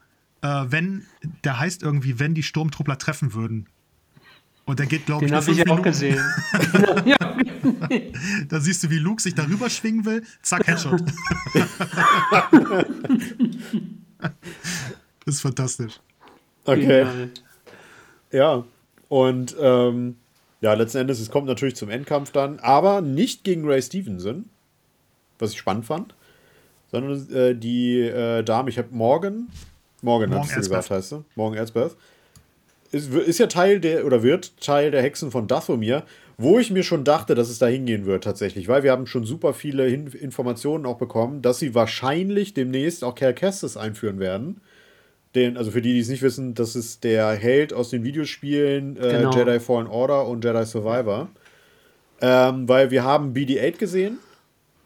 Äh, wenn, der heißt irgendwie, wenn die Sturmtruppler treffen würden. Und der geht, glaube ich, Den habe ich Minuten. auch gesehen. (laughs) da siehst du, wie Luke sich darüber schwingen will. Zack, Headshot. (laughs) das ist fantastisch. Okay. Ja. Und ähm, ja, letzten Endes, es kommt natürlich zum Endkampf dann, aber nicht gegen Ray Stevenson, was ich spannend fand, sondern äh, die äh, Dame, ich habe Morgan, Morgan, Morgan hast du gesagt, heißt sie, Morgan Elsbeth, ist, ist ja Teil der, oder wird Teil der Hexen von Dathomir Wo ich mir schon dachte, dass es da hingehen wird, tatsächlich, weil wir haben schon super viele Hin Informationen auch bekommen, dass sie wahrscheinlich demnächst auch Cal Kestis einführen werden. Den, also für die, die es nicht wissen, das ist der Held aus den Videospielen äh, genau. Jedi Fallen Order und Jedi Survivor. Ähm, weil wir haben BD-8 gesehen.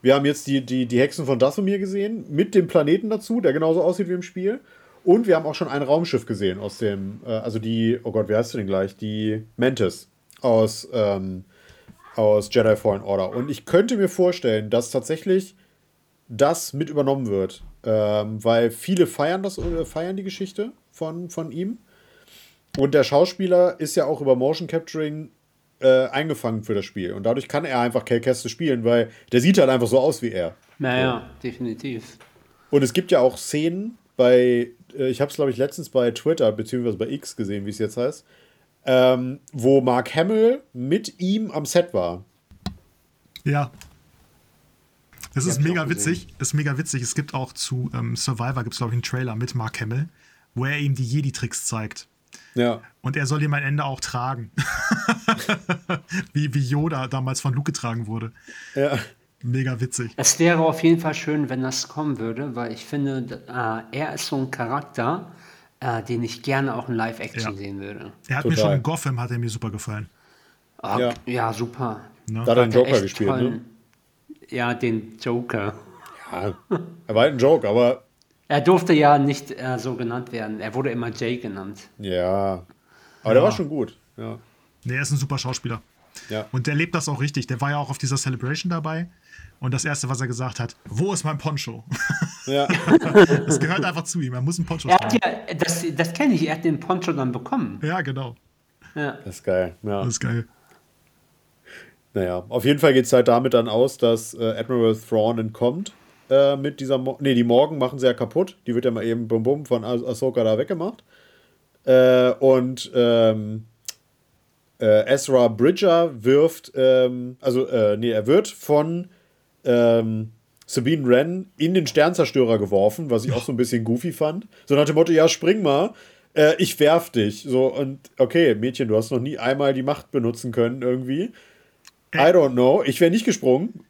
Wir haben jetzt die, die, die Hexen von Dathomir gesehen, mit dem Planeten dazu, der genauso aussieht wie im Spiel. Und wir haben auch schon ein Raumschiff gesehen aus dem, äh, also die, oh Gott, wie heißt du denn gleich? Die Mantis aus, ähm, aus Jedi Fallen Order. Und ich könnte mir vorstellen, dass tatsächlich das mit übernommen wird. Ähm, weil viele feiern das äh, feiern die Geschichte von, von ihm. Und der Schauspieler ist ja auch über Motion Capturing äh, eingefangen für das Spiel. Und dadurch kann er einfach Cal Kestis spielen, weil der sieht halt einfach so aus wie er. Naja, so. definitiv. Und es gibt ja auch Szenen bei, äh, ich habe es glaube ich letztens bei Twitter beziehungsweise bei X gesehen, wie es jetzt heißt, ähm, wo Mark Hamill mit ihm am Set war. Ja. Das ist mega witzig. Das ist mega witzig. Es gibt auch zu ähm, Survivor, gibt es glaube ich einen Trailer mit Mark Hamill, wo er ihm die Jedi-Tricks zeigt. Ja. Und er soll ihm am Ende auch tragen. (laughs) wie, wie Yoda damals von Luke getragen wurde. Ja. Mega witzig. Es wäre auf jeden Fall schön, wenn das kommen würde, weil ich finde, äh, er ist so ein Charakter, äh, den ich gerne auch in Live-Action ja. sehen würde. Er hat Total. mir schon in Gotham hat er mir super gefallen. Oh, ja. ja. super. Ne? Da hat er einen Joker gespielt, tollen, ne? Ja, den Joker. Ja, er war halt ein Joke, aber. Er durfte ja nicht äh, so genannt werden. Er wurde immer Jay genannt. Ja. Aber ja. der war schon gut. Ja. Nee, er ist ein super Schauspieler. Ja. Und der lebt das auch richtig. Der war ja auch auf dieser Celebration dabei. Und das Erste, was er gesagt hat, wo ist mein Poncho? (laughs) Ja. (laughs) das gehört einfach zu ihm. Er muss ein Poncho er ja, Das, das kenne ich. Er hat den Poncho dann bekommen. Ja, genau. Ja. Das ist geil. Ja. Das ist geil. Naja, auf jeden Fall geht es halt damit dann aus, dass äh, Admiral Thrawn entkommt äh, mit dieser. Mo ne, die Morgen machen sie ja kaputt. Die wird ja mal eben bum bum von ah Ahsoka da weggemacht. Äh, und ähm, äh, Ezra Bridger wirft, ähm, also, äh, nee, er wird von ähm, Sabine Wren in den Sternzerstörer geworfen, was ich auch so ein bisschen goofy fand. So nach dem Motto, ja, spring mal, äh, ich werf dich. So, und okay, Mädchen, du hast noch nie einmal die Macht benutzen können irgendwie. I don't know. Ich wäre nicht gesprungen.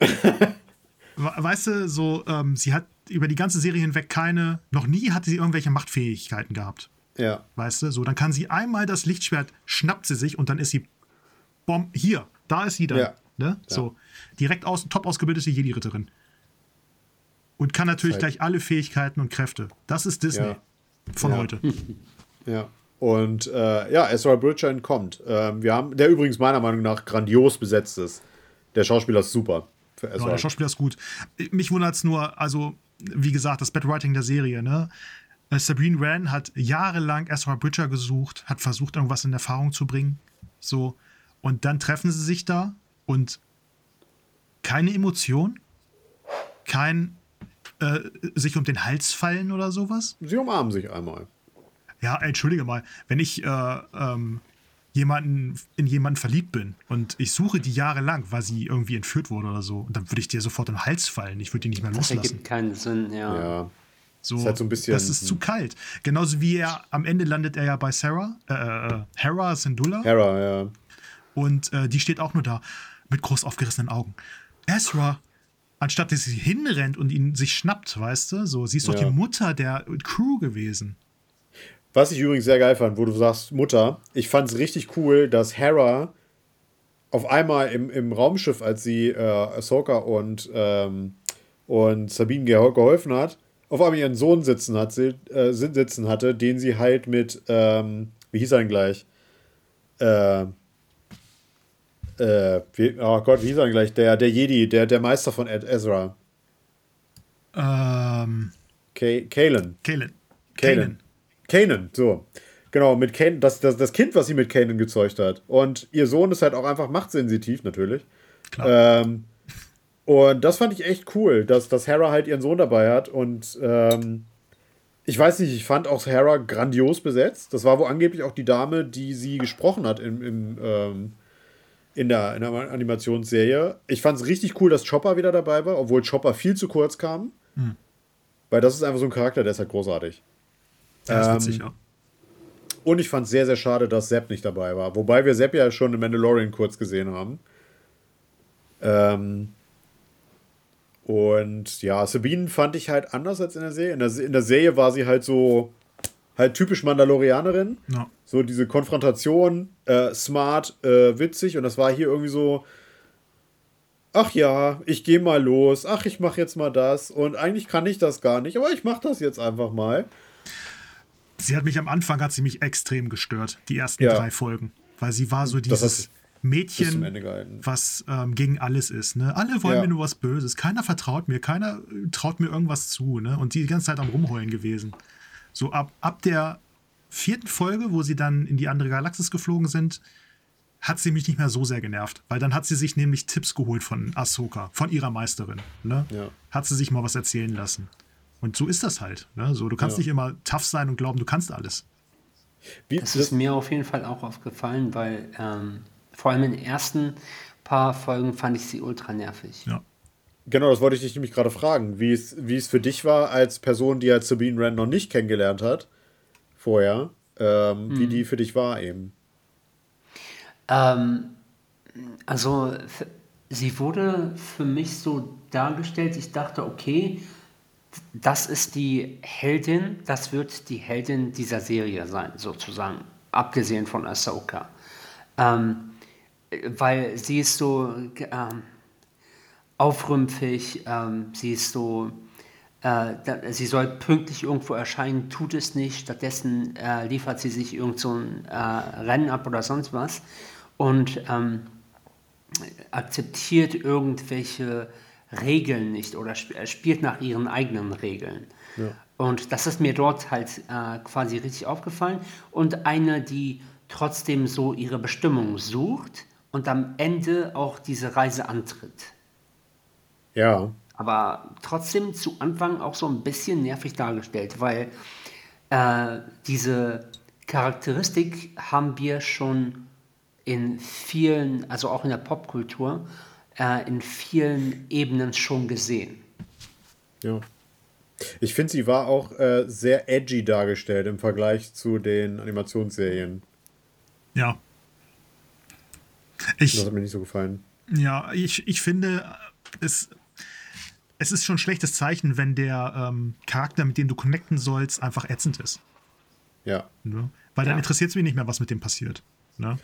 weißt du, so, ähm, sie hat über die ganze Serie hinweg keine, noch nie hatte sie irgendwelche Machtfähigkeiten gehabt. Ja. Weißt du, so, dann kann sie einmal das Lichtschwert, schnappt sie sich und dann ist sie, bom, hier, da ist sie dann. Ja. Ne? Ja. So, direkt aus, top ausgebildete Jedi-Ritterin. Und kann natürlich gleich alle Fähigkeiten und Kräfte. Das ist Disney ja. von heute. (laughs) Ja. Und äh, ja, Ezra Bridger entkommt. Ähm, wir haben, der übrigens meiner Meinung nach grandios besetzt ist. Der Schauspieler ist super. Für Ezra. Ja, der Schauspieler ist gut. Mich wundert es nur, also, wie gesagt, das Bad Writing der Serie, ne? Äh, Sabrine Wren hat jahrelang Ezra Bridger gesucht, hat versucht, irgendwas in Erfahrung zu bringen. So. Und dann treffen sie sich da und keine Emotion, kein äh, sich um den Hals fallen oder sowas. Sie umarmen sich einmal. Ja, entschuldige mal, wenn ich äh, ähm, jemanden, in jemanden verliebt bin und ich suche die jahrelang, weil sie irgendwie entführt wurde oder so, dann würde ich dir sofort im Hals fallen. Ich würde die nicht mehr loslassen. Das ergibt keinen Sinn, ja. ja. So, ist halt so ein bisschen, das ist zu kalt. Genauso wie er am Ende landet er ja bei Sarah, äh, äh Hera Syndulla. Hera, ja. Und äh, die steht auch nur da mit groß aufgerissenen Augen. Ezra, anstatt dass sie hinrennt und ihn sich schnappt, weißt du, so, sie ist doch ja. die Mutter der Crew gewesen. Was ich übrigens sehr geil fand, wo du sagst Mutter, ich fand es richtig cool, dass Hera auf einmal im, im Raumschiff, als sie äh, Ahsoka und, ähm, und Sabine geholfen hat, auf einmal ihren Sohn sitzen, hat, sie, äh, sitzen hatte, den sie halt mit, ähm, wie hieß er denn gleich? Äh, äh, wie, oh Gott, wie hieß er gleich? Der, der Jedi, der, der Meister von Ed Ezra. Ähm. Kalen. Kalen. Kalen. Kanan, so. Genau, mit Kanan, das, das, das Kind, was sie mit Kanan gezeugt hat. Und ihr Sohn ist halt auch einfach machtsensitiv, natürlich. Klar. Ähm, und das fand ich echt cool, dass, dass Hera halt ihren Sohn dabei hat. Und ähm, ich weiß nicht, ich fand auch Hera grandios besetzt. Das war wohl angeblich auch die Dame, die sie gesprochen hat im, im ähm, in der, in der Animationsserie. Ich fand es richtig cool, dass Chopper wieder dabei war, obwohl Chopper viel zu kurz kam. Hm. Weil das ist einfach so ein Charakter, der ist halt großartig. Ja, das ähm, witzig, ja. Und ich fand es sehr, sehr schade, dass Sepp nicht dabei war. Wobei wir Sepp ja schon in Mandalorian kurz gesehen haben. Ähm, und ja, Sabine fand ich halt anders als in der Serie. In der, in der Serie war sie halt so, halt typisch Mandalorianerin. Ja. So diese Konfrontation, äh, smart, äh, witzig. Und das war hier irgendwie so, ach ja, ich gehe mal los. Ach, ich mache jetzt mal das. Und eigentlich kann ich das gar nicht, aber ich mache das jetzt einfach mal. Sie hat mich am Anfang, hat sie mich extrem gestört, die ersten Ja. drei Folgen. Weil sie war so dieses Mädchen, was ähm, gegen alles ist. Ne? Alle wollen Ja. mir nur was Böses. Keiner vertraut mir, keiner äh, traut mir irgendwas zu. Ne? Und die die ganze Zeit am Rumheulen gewesen. So ab, ab der vierten Folge, wo sie dann in die andere Galaxis geflogen sind, hat sie mich nicht mehr so sehr genervt. Weil dann hat sie sich nämlich Tipps geholt von Ahsoka, von ihrer Meisterin. Ne? Ja. Hat sie sich mal was erzählen lassen. Und so ist das halt. Ne? So, du kannst Ja. nicht immer tough sein und glauben, du kannst alles. Wie, Das ist mir auf jeden Fall auch aufgefallen, weil ähm, vor allem in den ersten paar Folgen fand ich sie ultra nervig. Ja. Genau, das wollte ich dich nämlich gerade fragen, wie es, wie es für dich war, als Person, die halt Sabine Wren noch nicht kennengelernt hat, vorher, ähm, wie die für dich war eben. Ähm, also sie wurde für mich so dargestellt, ich dachte, okay, das ist die Heldin, das wird die Heldin dieser Serie sein, sozusagen, abgesehen von Ahsoka. Ähm, weil sie ist so ähm, aufrümpfig, ähm, sie ist so, äh, da, sie soll pünktlich irgendwo erscheinen, tut es nicht, stattdessen äh, liefert sie sich irgend so ein äh, Rennen ab oder sonst was und ähm, akzeptiert irgendwelche Regeln nicht oder sp äh, spielt nach ihren eigenen Regeln. Und das ist mir dort halt äh, quasi richtig aufgefallen. Und eine, die trotzdem so ihre Bestimmung sucht und am Ende auch diese Reise antritt. Ja, Aber trotzdem zu Anfang auch so ein bisschen nervig dargestellt, weil äh, diese Charakteristik haben wir schon in vielen, also auch in der Popkultur, äh, in vielen Ebenen schon gesehen. ja. Ich finde, sie war auch äh, sehr edgy dargestellt im Vergleich zu den Animationsserien. Ja. Ich, Das hat mir nicht so gefallen. Ja, ich, ich finde, es, es ist schon ein schlechtes Zeichen, wenn der ähm, Charakter, mit dem du connecten sollst, einfach ätzend ist. Ja. Ne? Weil dann Ja. interessiert es mich nicht mehr, was mit dem passiert. Ne?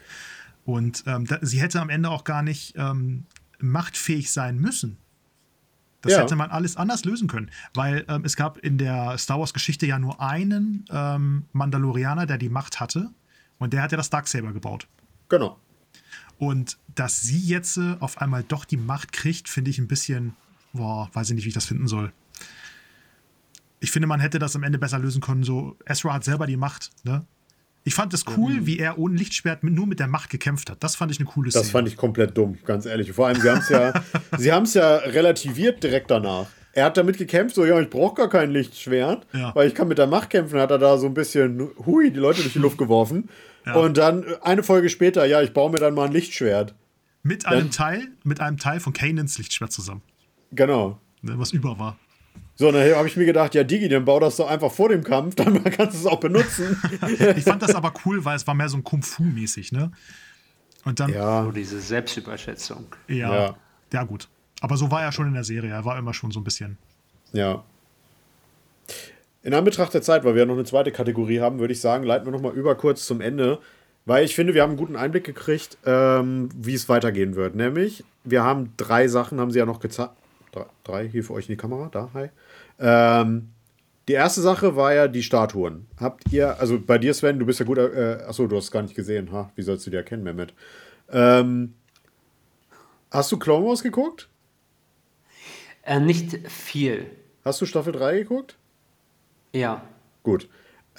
Und ähm, da, sie hätte am Ende auch gar nicht ähm, machtfähig sein müssen. Das Ja. hätte man alles anders lösen können, weil ähm, es gab in der Star Wars-Geschichte ja nur einen ähm, Mandalorianer, der die Macht hatte, und der hat ja das Darksaber gebaut. Genau. Und dass sie jetzt äh, auf einmal doch die Macht kriegt, finde ich ein bisschen, boah, weiß ich nicht, wie ich das finden soll. Ich finde, man hätte das am Ende besser lösen können. So, Ezra hat selber die Macht. Ne? Ich fand es cool, wie er ohne Lichtschwert mit, nur mit der Macht gekämpft hat. Das fand ich eine coole Szene. Das fand ich komplett dumm, ganz ehrlich. Vor allem, sie haben es ja, (laughs) sie haben es ja relativiert direkt danach. Er hat damit gekämpft, so, ja, ich brauche gar kein Lichtschwert, Ja. weil ich kann mit der Macht kämpfen. Hat er da so ein bisschen, hui, die Leute durch die Luft geworfen. Und dann eine Folge später, ja, ich baue mir dann mal ein Lichtschwert. mit einem Teil, mit einem Teil von Kanans Lichtschwert zusammen, Genau. ne, was über war. So, und dann habe ich mir gedacht, ja, Digi, dann bau das doch einfach vor dem Kampf, (laughs) dann kannst du es auch benutzen. (laughs) Ich fand das aber cool, weil es war mehr so ein Kung Fu mäßig, ne? Und dann, ja, So diese Selbstüberschätzung. ja, Ja. ja, gut. Aber so war er schon in der Serie. Er war immer schon so ein bisschen. ja. In Anbetracht der Zeit, weil wir ja noch eine zweite Kategorie haben, würde ich sagen, leiten wir noch mal über kurz zum Ende, weil ich finde, wir haben einen guten Einblick gekriegt, ähm, wie es weitergehen wird. Nämlich, wir haben drei Sachen, haben sie ja noch gezeigt. Drei, drei, hier für euch in die Kamera, da, hi. Ähm, die erste Sache war ja die Statuen. Habt ihr, also bei dir, Sven, du bist ja gut, äh, achso, du hast es gar nicht gesehen, ha? Wie sollst du die erkennen, Mehmet? Ähm, hast du Clone Wars geguckt? Äh, nicht viel. Hast du Staffel 3 geguckt? Ja. Gut.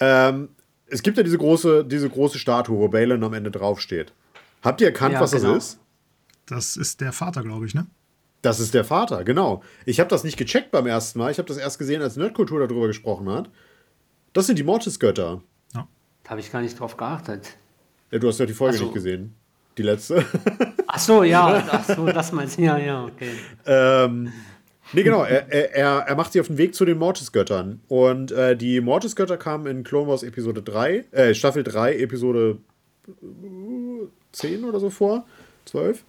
Ähm, es gibt ja diese große, diese große Statue, wo Balin am Ende draufsteht. Habt ihr erkannt, Ja, was genau. das ist? Das ist der Vater, glaube ich, ne? Das ist der Vater, genau. Ich habe das nicht gecheckt beim ersten Mal. Ich habe das erst gesehen, als Nerdkultur darüber gesprochen hat. Das sind die Mortis-Götter. Ja. Da habe ich gar nicht drauf geachtet. Ja, du hast ja die Folge so. nicht gesehen. Die letzte. (laughs) Ach so, ja. (laughs) Ach so, das meinst du. Ja, ja, okay. ähm, nee, genau. Er, er, er, macht sich auf den Weg zu den Mortis-Göttern. Und äh, die Mortis-Götter kamen in Clone Wars Episode 3, äh, Staffel 3, Episode äh, 10 oder so vor. 12.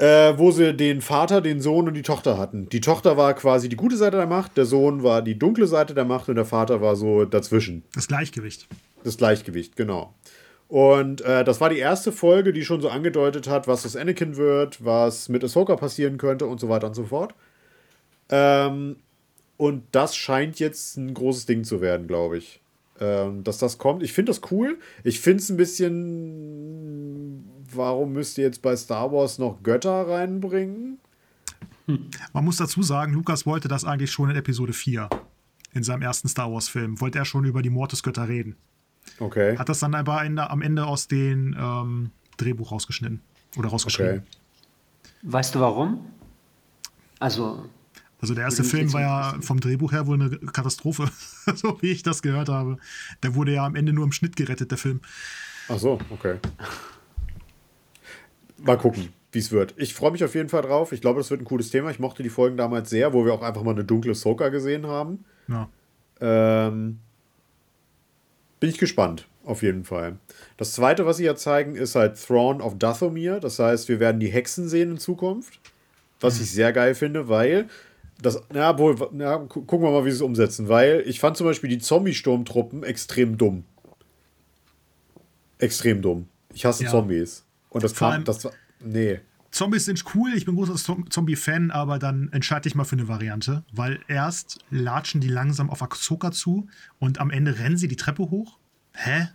Äh, wo sie den Vater, den Sohn und die Tochter hatten. Die Tochter war quasi die gute Seite der Macht, der Sohn war die dunkle Seite der Macht und der Vater war so dazwischen. Das Gleichgewicht. Das Gleichgewicht, genau. Und äh, das war die erste Folge, die schon so angedeutet hat, was aus Anakin wird, was mit Ahsoka passieren könnte und so weiter und so fort. Ähm, und das scheint jetzt ein großes Ding zu werden, glaube ich. Ähm, dass das kommt. Ich finde das cool. Ich finde es ein bisschen. Warum müsst ihr jetzt bei Star Wars noch Götter reinbringen? Man muss dazu sagen, Lukas wollte das eigentlich schon in Episode 4. In seinem ersten Star Wars-Film. Wollte er schon über die Mortis-Götter reden. Okay. Hat das dann aber in, am Ende aus dem ähm, Drehbuch rausgeschnitten. Oder rausgeschrieben. Okay. Weißt du warum? Also, Also der erste Film war ja vom Drehbuch her wohl eine Katastrophe, (laughs) so wie ich das gehört habe. Der wurde ja am Ende nur im Schnitt gerettet, der Film. Ach so, okay. Mal gucken, wie es wird. Ich freue mich auf jeden Fall drauf. Ich glaube, das wird ein cooles Thema. Ich mochte die Folgen damals sehr, wo wir auch einfach mal eine dunkle Soka gesehen haben. Ja. Ähm, bin ich gespannt, auf jeden Fall. Das zweite, was sie ja zeigen, ist halt Throne of Dathomir. Das heißt, wir werden die Hexen sehen in Zukunft. Was ich sehr geil finde, weil das, na, wohl, na, gu- gucken wir mal, wie sie es umsetzen. Weil ich fand zum Beispiel die Zombie-Sturmtruppen extrem dumm. Extrem dumm. Ich hasse Ja. Zombies. Und das kam, das war, nee. Zombies sind cool, ich bin großer Zom- Zombie-Fan, aber dann entscheide ich mal für eine Variante, weil erst latschen die langsam auf Ahsoka zu und am Ende rennen sie die Treppe hoch. Hä?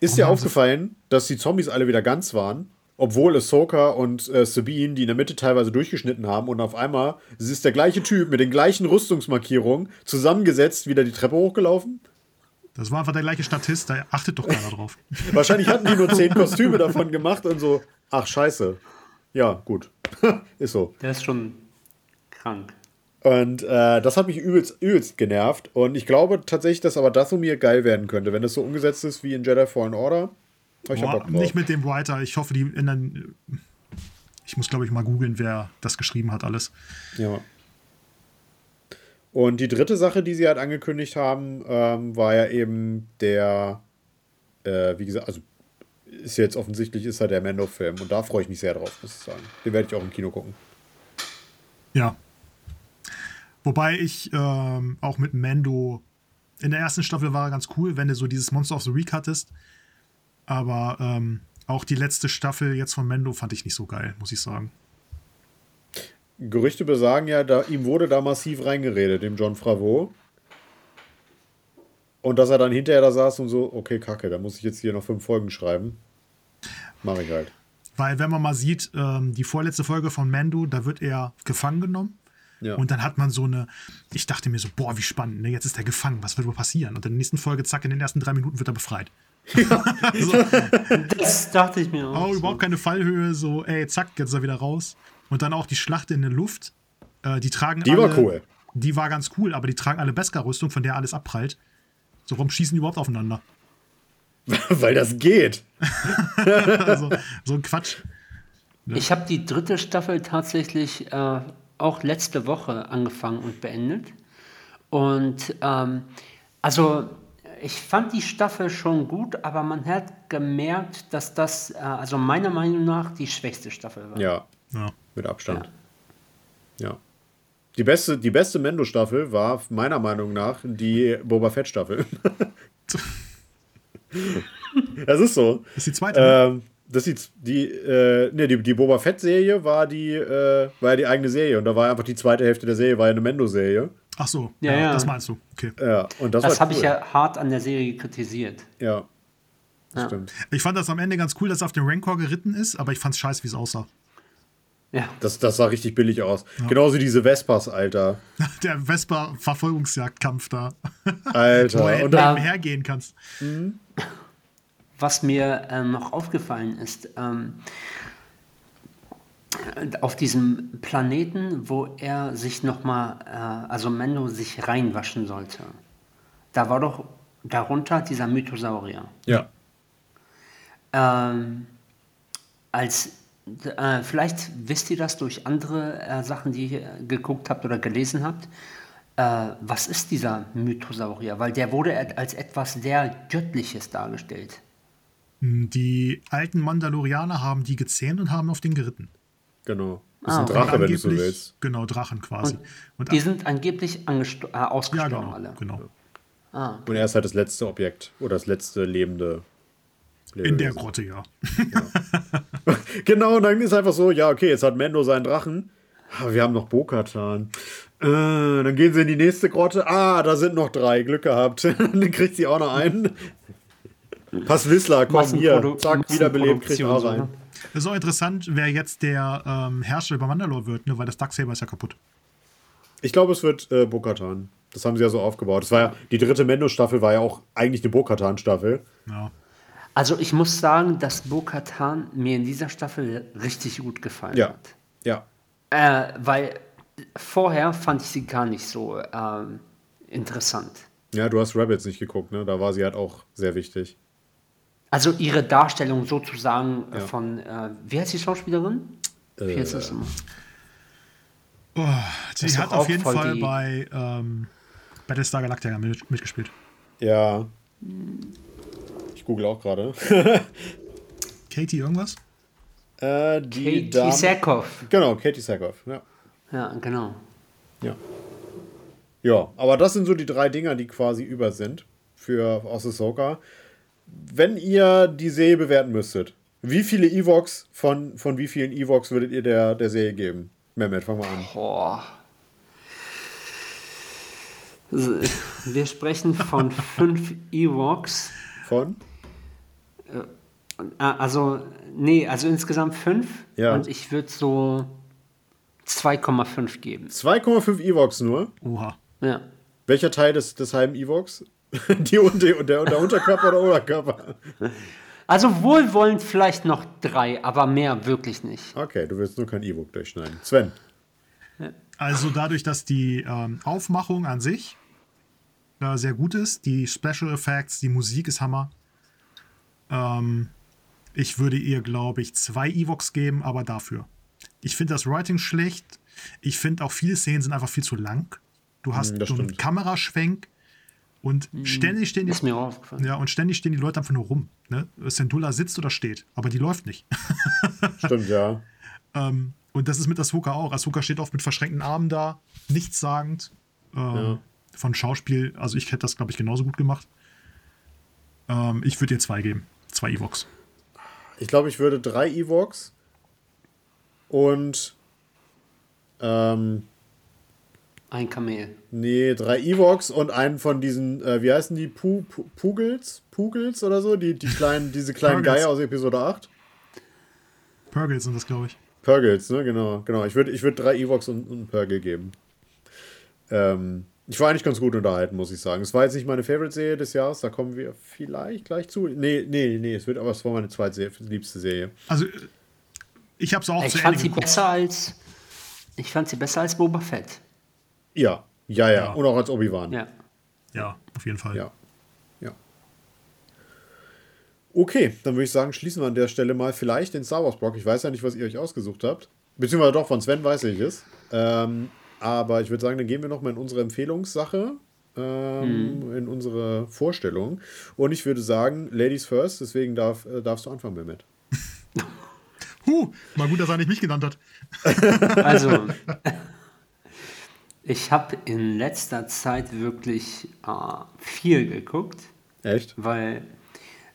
Ist dir aufgefallen, dass die Zombies alle wieder ganz waren? Obwohl Ahsoka und äh, Sabine, die in der Mitte teilweise durchgeschnitten haben und auf einmal es ist der gleiche Typ mit den gleichen Rüstungsmarkierungen zusammengesetzt wieder die Treppe hochgelaufen? Das war einfach der gleiche Statist, da achtet doch keiner drauf. (laughs) Wahrscheinlich hatten die nur zehn Kostüme davon gemacht und so, ach scheiße. Ja, gut. (laughs) ist so. der ist schon krank. Und äh, das hat mich übelst, übelst genervt. Und ich glaube tatsächlich, dass aber Dathomir geil werden könnte, wenn das so umgesetzt ist wie in Jedi Fallen Order. Ich Boah, nicht mit dem Writer, ich hoffe, die ändern. Ich muss, glaube ich, mal googeln, wer das geschrieben hat, alles. Ja. Und die dritte Sache, die sie halt angekündigt haben, ähm, war ja eben der, äh, wie gesagt, also ist jetzt offensichtlich, ist halt der Mando-Film. Und da freue ich mich sehr drauf, muss ich sagen. Den werde ich auch im Kino gucken. Ja. Wobei ich ähm, auch mit Mando in der ersten Staffel war er ganz cool, wenn du so dieses Monster of the Week hattest. Aber ähm, auch die letzte Staffel jetzt von Mando fand ich nicht so geil, muss ich sagen. Gerüchte besagen ja, da, ihm wurde da massiv reingeredet, dem John Favreau. Und dass er dann hinterher da saß und so, okay, kacke, da muss ich jetzt hier noch fünf Folgen schreiben. Mache ich halt. Weil, wenn man mal sieht, ähm, die vorletzte Folge von Mando, da wird er gefangen genommen. Ja. Und dann hat man so eine, ich dachte mir so, boah, wie spannend, ne? jetzt ist er gefangen, was wird wohl passieren? Und in der nächsten Folge, zack, in den ersten drei Minuten wird er befreit. (laughs) Das dachte ich mir auch. Oh, so. überhaupt keine Fallhöhe, so, ey, zack, jetzt ist er wieder raus. Und dann auch die Schlacht in der Luft. Äh, die tragen Die alle, war cool. Die war ganz cool, aber die tragen alle Beskar-Rüstung, von der alles abprallt. So, warum schießen die überhaupt aufeinander? (laughs) Weil das geht. (laughs) also, so ein Quatsch. Ich habe die dritte Staffel tatsächlich äh, auch letzte Woche angefangen und beendet. Und ähm, also ich fand die Staffel schon gut, aber man hat gemerkt, dass das, äh, also meiner Meinung nach, die schwächste Staffel war. Ja, Ja. Mit Abstand. Ja. Die beste, die beste Mendo-Staffel war meiner Meinung nach die Boba Fett-Staffel. (laughs) das ist so. Das ist die zweite. ne? Ähm, das ist die, äh, nee, die, die Boba Fett-Serie war die, äh, war ja die eigene Serie und da war einfach die zweite Hälfte der Serie, war ja eine Mendo-Serie. Ach so, Ja, ja, ja. das meinst du. Okay. Ja, und das, Das habe cool. ich ja hart an der Serie kritisiert. Ja, das Ja. stimmt. Ich fand das am Ende ganz cool, dass er auf den Rancor geritten ist, aber ich fand's scheiße, wie es aussah. Ja. Das, das sah richtig billig aus. Genauso diese Vespas, Alter. (laughs) Der Vespa-Verfolgungsjagdkampf da, wo Alter. du Und dann, nebenher gehen kannst. Was mir ähm, noch aufgefallen ist, ähm, auf diesem Planeten, wo er sich nochmal, äh, also Mendo sich reinwaschen sollte, da war doch darunter dieser Mythosaurier. ja. Ähm, als äh, vielleicht wisst ihr das durch andere äh, Sachen, die ihr geguckt habt oder gelesen habt. Äh, was ist dieser Mythosaurier? Weil der wurde als etwas sehr Göttliches dargestellt. Die alten Mandalorianer haben die gezähmt und haben auf den geritten. Genau. Das Ah, ist ein. Drache, wenn du so Angeblich- willst. Genau, Drachen quasi. Und Und, die sind angeblich äh, ja, ausgestorben genau, alle. genau. Ah, Und er ist halt das letzte Objekt oder das letzte lebende. In der Lebewesen. Grotte, ja. (laughs) (laughs) Genau, und dann ist einfach so, ja, okay, jetzt hat Mendo seinen Drachen. Ah, wir haben noch Bokatan. Äh, dann gehen sie in die nächste Grotte. Ah, da sind noch drei. Glück gehabt. (laughs) dann kriegt sie auch noch einen. Pass Whistler, komm hier. Zack, wiederbelebt, kriegt auch so, einen. ne? Das ist auch interessant, wer jetzt der ähm, Herrscher über Mandalore wird, ne? weil das Darksaber ist ja kaputt. Ich glaube, es wird äh, Bokatan. Das haben sie ja so aufgebaut. Das war ja, die dritte Mendo-Staffel war ja auch eigentlich eine Bokatan-Staffel. Ja. Also ich muss sagen, dass Bo-Katan mir in dieser Staffel richtig gut gefallen Ja. hat. Ja. Äh, weil vorher fand ich sie gar nicht so ähm, interessant. Ja, du hast Rabbits nicht geguckt, ne? Da war sie halt auch sehr wichtig. Also ihre Darstellung sozusagen äh, von, äh, wie heißt die Schauspielerin? Wie heißt Äh, das immer? Oh, sie hat auf jeden Fall bei ähm, Battlestar Galactica mit, mitgespielt. Ja. Google auch gerade. (laughs) Katie irgendwas? äh, die Katie Dame- Sackhoff. Genau, Katie Sackhoff. Ja. Ja, genau. Ja. Ja, aber das sind so die drei Dinger, die quasi über sind für aus Ahsoka. Wenn ihr die Serie bewerten müsstet, wie viele Evox von, von wie vielen Evox würdet ihr der, der Serie geben? Mehmet, fang mal an. Boah. Wir sprechen von (laughs) fünf Ewoks. Von? Ah, Also, nee, also insgesamt fünf. Ja. Und ich würde so 2,5 geben. 2,5 Evox nur. Oha. Ja. Welcher Teil des, des halben Evox? (laughs) die und der, der, der Unterkörper oder Oberkörper? Also wohlwollend vielleicht noch drei, aber mehr wirklich nicht. Okay, du willst nur kein Ewok durchschneiden. Sven. Also dadurch, dass die ähm, Aufmachung an sich äh, sehr gut ist, die Special Effects, die Musik ist Hammer. Ähm, ich würde ihr, glaube ich, zwei Evox geben, aber dafür. Ich finde das Writing schlecht. Ich finde auch viele Szenen sind einfach viel zu lang. Du hast das so einen. Kameraschwenk und ständig stehen die Ist mir aufgefallen. ja, und ständig stehen die Leute einfach nur rum. Ne? Syndulla sitzt oder steht, aber die läuft nicht. (laughs) Stimmt, ja. Ähm, und das ist mit Asuka auch. Asuka steht oft mit verschränkten Armen da, nichtssagend. Ähm, Von Schauspiel, also ich hätte das, glaube ich, genauso gut gemacht. Ähm, ich würde ihr zwei geben. Zwei Evox. Ich glaube, ich würde drei Evox und ähm, Ein Kamel. nee, drei Evox und einen von diesen, äh, wie heißen die? Pu Pu Pugels? Pugels oder so? Die, die kleinen, diese kleinen. Geier aus Episode 8? Purgles sind das, glaube ich. Purgles, ne? Genau, genau. Ich würde ich würd drei Evox und, und einen Purgle geben. Ähm, ich war eigentlich ganz gut unterhalten, muss ich sagen. Es war jetzt nicht meine Favorite-Serie des Jahres, da kommen wir vielleicht gleich zu. Nee, nee, nee, es wird aber es war meine zweitliebste Serie. Also, ich habe es auch Ich zu fand Ende sie geguckt. besser als. Ich fand sie besser als Boba Fett. Ja, ja, ja. Ja. Und auch als Obi-Wan. Ja. Ja, auf jeden Fall. Ja. Ja. Okay, dann würde ich sagen, schließen wir an der Stelle mal vielleicht den Star Wars Block. Ich weiß ja nicht, was ihr euch ausgesucht habt. Beziehungsweise doch, von Sven weiß ich es. Ähm, aber ich würde sagen, dann gehen wir nochmal in unsere Empfehlungssache, ähm, in unsere Vorstellung. Und ich würde sagen, Ladies first, deswegen darf, äh, darfst du anfangen, Mehmet. (laughs) Huh, mal gut, dass er nicht mich genannt hat. (laughs) Also, (laughs) ich habe in letzter Zeit wirklich äh, viel geguckt, Echt? weil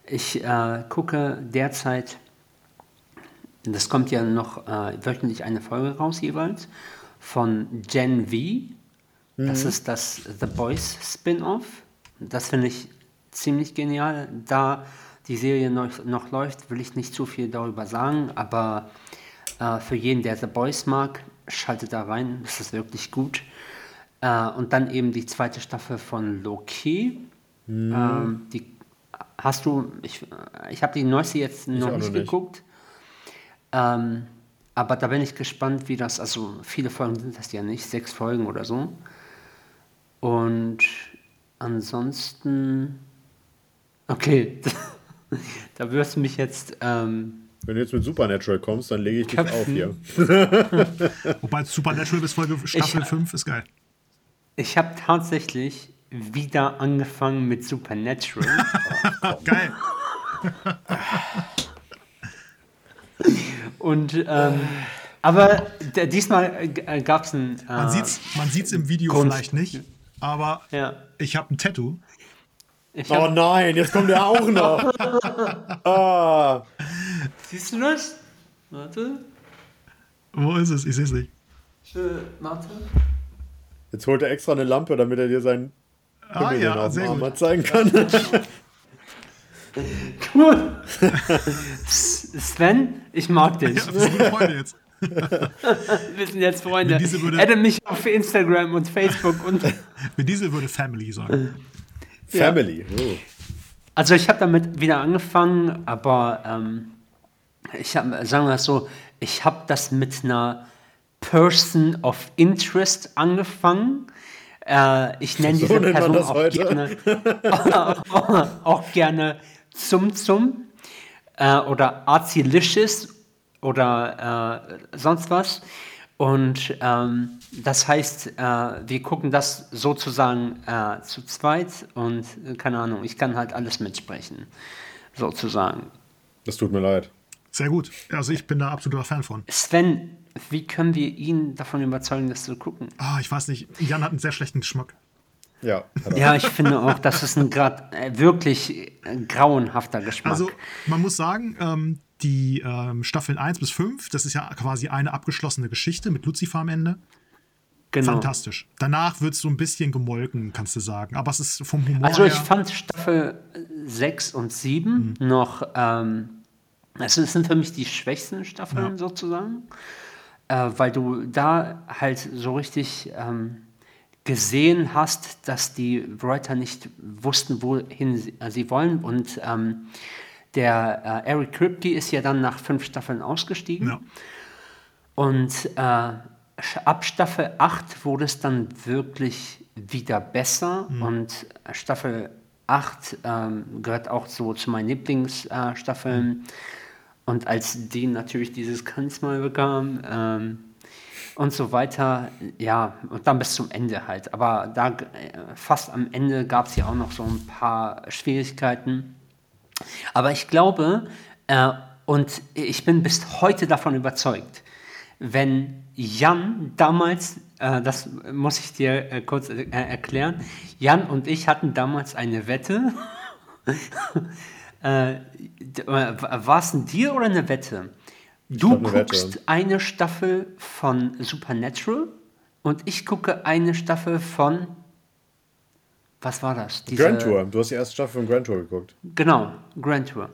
ich äh, gucke derzeit, das kommt ja noch äh, wöchentlich eine Folge raus jeweils, von Gen V. Das ist das The Boys Spin-off. Das finde ich ziemlich genial. Da die Serie noch, noch läuft, will ich nicht zu viel darüber sagen, aber äh, für jeden, der The Boys mag, schaltet da rein. Das ist wirklich gut. Äh, und dann eben die zweite Staffel von Loki. Ähm, die hast du, ich, ich habe die neueste jetzt noch noch nicht nicht. geguckt. Ähm, aber da bin ich gespannt, wie das, also viele Folgen sind das ja nicht, sechs Folgen oder so. Und ansonsten, okay, (laughs) da wirst du mich jetzt, ähm, Wenn du jetzt mit Supernatural kommst, dann lege ich dich auf hier. (laughs) Wobei Supernatural bis Folge Staffel Ich- 5 ist geil. ich habe tatsächlich wieder angefangen mit Supernatural. (laughs) Geil. Und ähm, Aber diesmal äh, gab es ein. Äh, Man sieht's, man sieht's im Video Kunst. vielleicht nicht, aber Ja. ich habe ein Tattoo. Ich Oh nein, jetzt kommt er auch noch. (laughs) ah, siehst du das? Warte. Wo ist es? Ich sehe es nicht. Äh, warte. jetzt holt er extra eine Lampe, damit er dir seinen Ah Pimmel ja, sehr Arm gut. mal zeigen kann. (laughs) Cool. (laughs) Sven, ich mag dich. Ja, wir sind Freunde jetzt. (laughs) Wir sind jetzt Freunde. Würde- Adde mich auf Instagram und Facebook und. (laughs) Mit Diesel würde Family sagen. Family. Oh. Also ich habe damit wieder angefangen, aber ähm, ich habe, sagen wir es so, ich habe das mit einer Person of Interest angefangen. Äh, ich nenne So diese Person auch gerne, (laughs) auch gerne Zum Zum äh, oder Arzilicious oder äh, sonst was. Und ähm, das heißt, äh, wir gucken das sozusagen äh, zu zweit und äh, keine Ahnung, ich kann halt alles mitsprechen, sozusagen. Das tut mir leid. Sehr gut. Also ich bin da absoluter Fan von. Sven, wie können wir ihn davon überzeugen, das zu gucken? Ah, ich weiß nicht. Jan hat einen sehr schlechten Geschmack. Ja. Ja, ich finde auch, das ist ein grad, äh, wirklich äh, grauenhafter Geschmack. Also man muss sagen, ähm, die ähm, Staffeln 1 bis 5, das ist ja quasi eine abgeschlossene Geschichte mit Lucifer am Ende. genau. Fantastisch. Danach wird es so ein bisschen gemolken, kannst du sagen. Aber es ist vom Humor Also ich her. fand Staffel 6 und 7 Mhm. noch, ähm, also das sind für mich die schwächsten Staffeln Ja. sozusagen, äh, weil du da halt so richtig ähm, gesehen hast, dass die Writer nicht wussten, wohin sie, äh, sie wollen und ähm, der äh, Eric Kripke ist ja dann nach fünf Staffeln ausgestiegen. Ja. Und äh, ab Staffel 8 wurde es dann wirklich wieder besser. Und Staffel 8 ähm, gehört auch so zu meinen Lieblingsstaffeln. Äh, Staffeln. Und als die natürlich dieses Charisma bekam ähm, und so weiter, ja, und dann bis zum Ende halt. Aber da äh, fast am Ende gab es ja auch noch so ein paar Schwierigkeiten. Aber ich glaube, äh, und ich bin bis heute davon überzeugt, wenn Jan damals, äh, das muss ich dir äh, kurz äh, erklären, Jan und ich hatten damals eine Wette. (laughs) äh, War es ein Deal oder eine Wette? Du guckst eine Staffel von Supernatural und ich gucke eine Staffel von. Was war das? Diese- Grand Tour. Du hast die erste Staffel von Grand Tour geguckt. Genau, Grand Tour.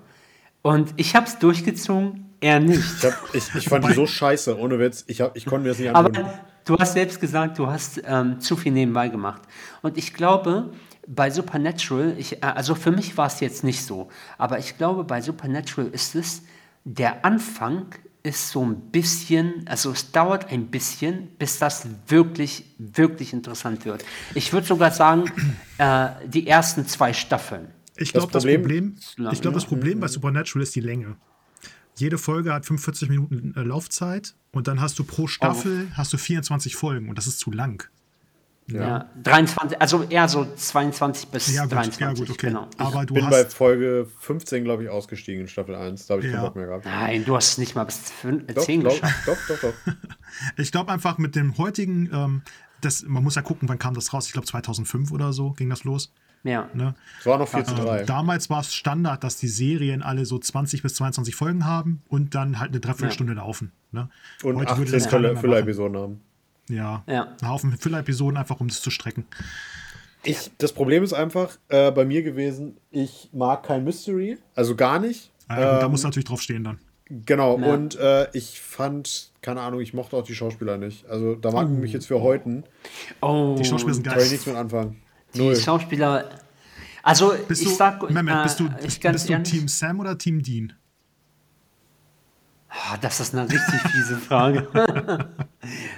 Und ich habe es durchgezogen, er nicht. Ich, hab, ich, ich fand die so scheiße, ohne Witz. Ich, hab, ich konnte mir das nicht Aber antun. du hast selbst gesagt, du hast ähm, zu viel nebenbei gemacht. Und ich glaube, bei Supernatural, ich, äh, also für mich war es jetzt nicht so, aber ich glaube, bei Supernatural ist es, der Anfang ist so ein bisschen, also es dauert ein bisschen, bis das wirklich, wirklich interessant wird. Ich würde sogar sagen, äh, die ersten zwei Staffeln. Ich Das glaube, das Problem- Problem, lang, ich glaube, das. Problem bei Supernatural ist die Länge. Jede Folge hat 45 Minuten äh, Laufzeit und dann hast du pro Staffel hast du 24 Folgen und das ist zu lang. Ja. 23, also eher so 22 bis Ja, gut, 23. ja, gut, okay. Genau. Aber du bin bei hast. Folge 15, glaube ich, ausgestiegen in Staffel 1. Da habe ich Ja. keinen Bock mehr gehabt. Nein, du hast es nicht mal bis fün- äh, Doch, 10 doch, geschafft. doch, doch, doch. (laughs) Ich glaube einfach mit dem heutigen, ähm, das, man muss ja gucken, wann kam das raus? Ich glaube 2005 oder so ging das los. Ja. Ne? Es war noch 4 zu 3. Ähm, damals war es Standard, dass die Serien alle so 20 bis 22 Folgen haben und dann halt eine Dreiviertelstunde laufen. Ne? Und Heute würde 18 das keiner Füller- mehr Füller-Episoden haben. Ja, Ja. ein Haufen Füllerepisoden einfach, um das zu strecken. Ich, das Problem ist einfach äh, bei mir gewesen, ich mag kein Mystery, also gar nicht. Ja, gut, da Ähm, muss natürlich drauf stehen dann. Genau, Ja. und äh, ich fand, keine Ahnung, ich mochte auch die Schauspieler nicht. Also da mag mich jetzt für heute, Oh, Die Schauspieler sind kann ich geil. nichts mit anfangen. die Null. Schauspieler. Also, Bist ich du, sag. Mehmet, äh, bist du, ich ganz bist du Team Sam oder Team Dean? Ah, das ist eine richtig fiese Frage. (laughs)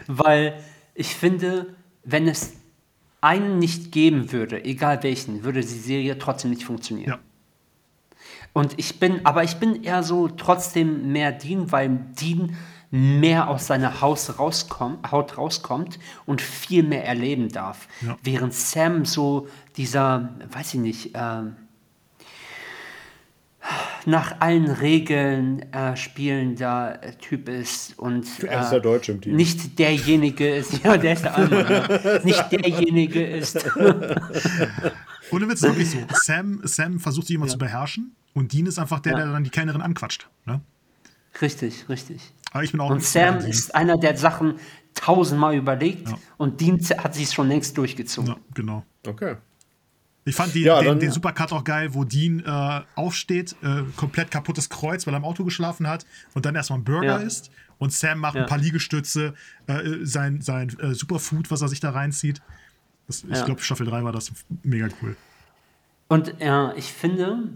Weil ich finde, wenn es einen nicht geben würde, egal welchen, würde die Serie trotzdem nicht funktionieren. Ja. Und ich bin, aber ich bin eher so trotzdem mehr Dean, weil Dean mehr aus seiner Haus rauskommt, Haut rauskommt und viel mehr erleben darf. Ja. Während Sam so dieser, weiß ich nicht, ähm, nach allen Regeln äh, spielender äh, Typ ist und Er ist der Deutsche im Team. nicht derjenige ist, ja, der ist der andere, (laughs) nicht derjenige ist. (laughs) Ohne Witz, wirklich so. Sam, Sam versucht sich immer zu beherrschen und Dean ist einfach der, Ja. der dann die Kellnerin anquatscht. Ne? Richtig, richtig. Aber ich bin auch Und Sam ist einer, der Sachen tausendmal überlegt Ja. und Dean hat sich schon längst durchgezogen. Ja, genau. Okay. Ich fand die, Ja, den, dann- den Supercut auch geil, wo Dean äh, aufsteht, äh, komplett kaputtes Kreuz, weil er im Auto geschlafen hat und dann erstmal einen Burger Ja. isst und Sam macht Ja. ein paar Liegestütze, äh, sein, sein äh, Superfood, was er sich da reinzieht. Das, ich glaube, Staffel 3 war das mega cool. Und äh, ich finde,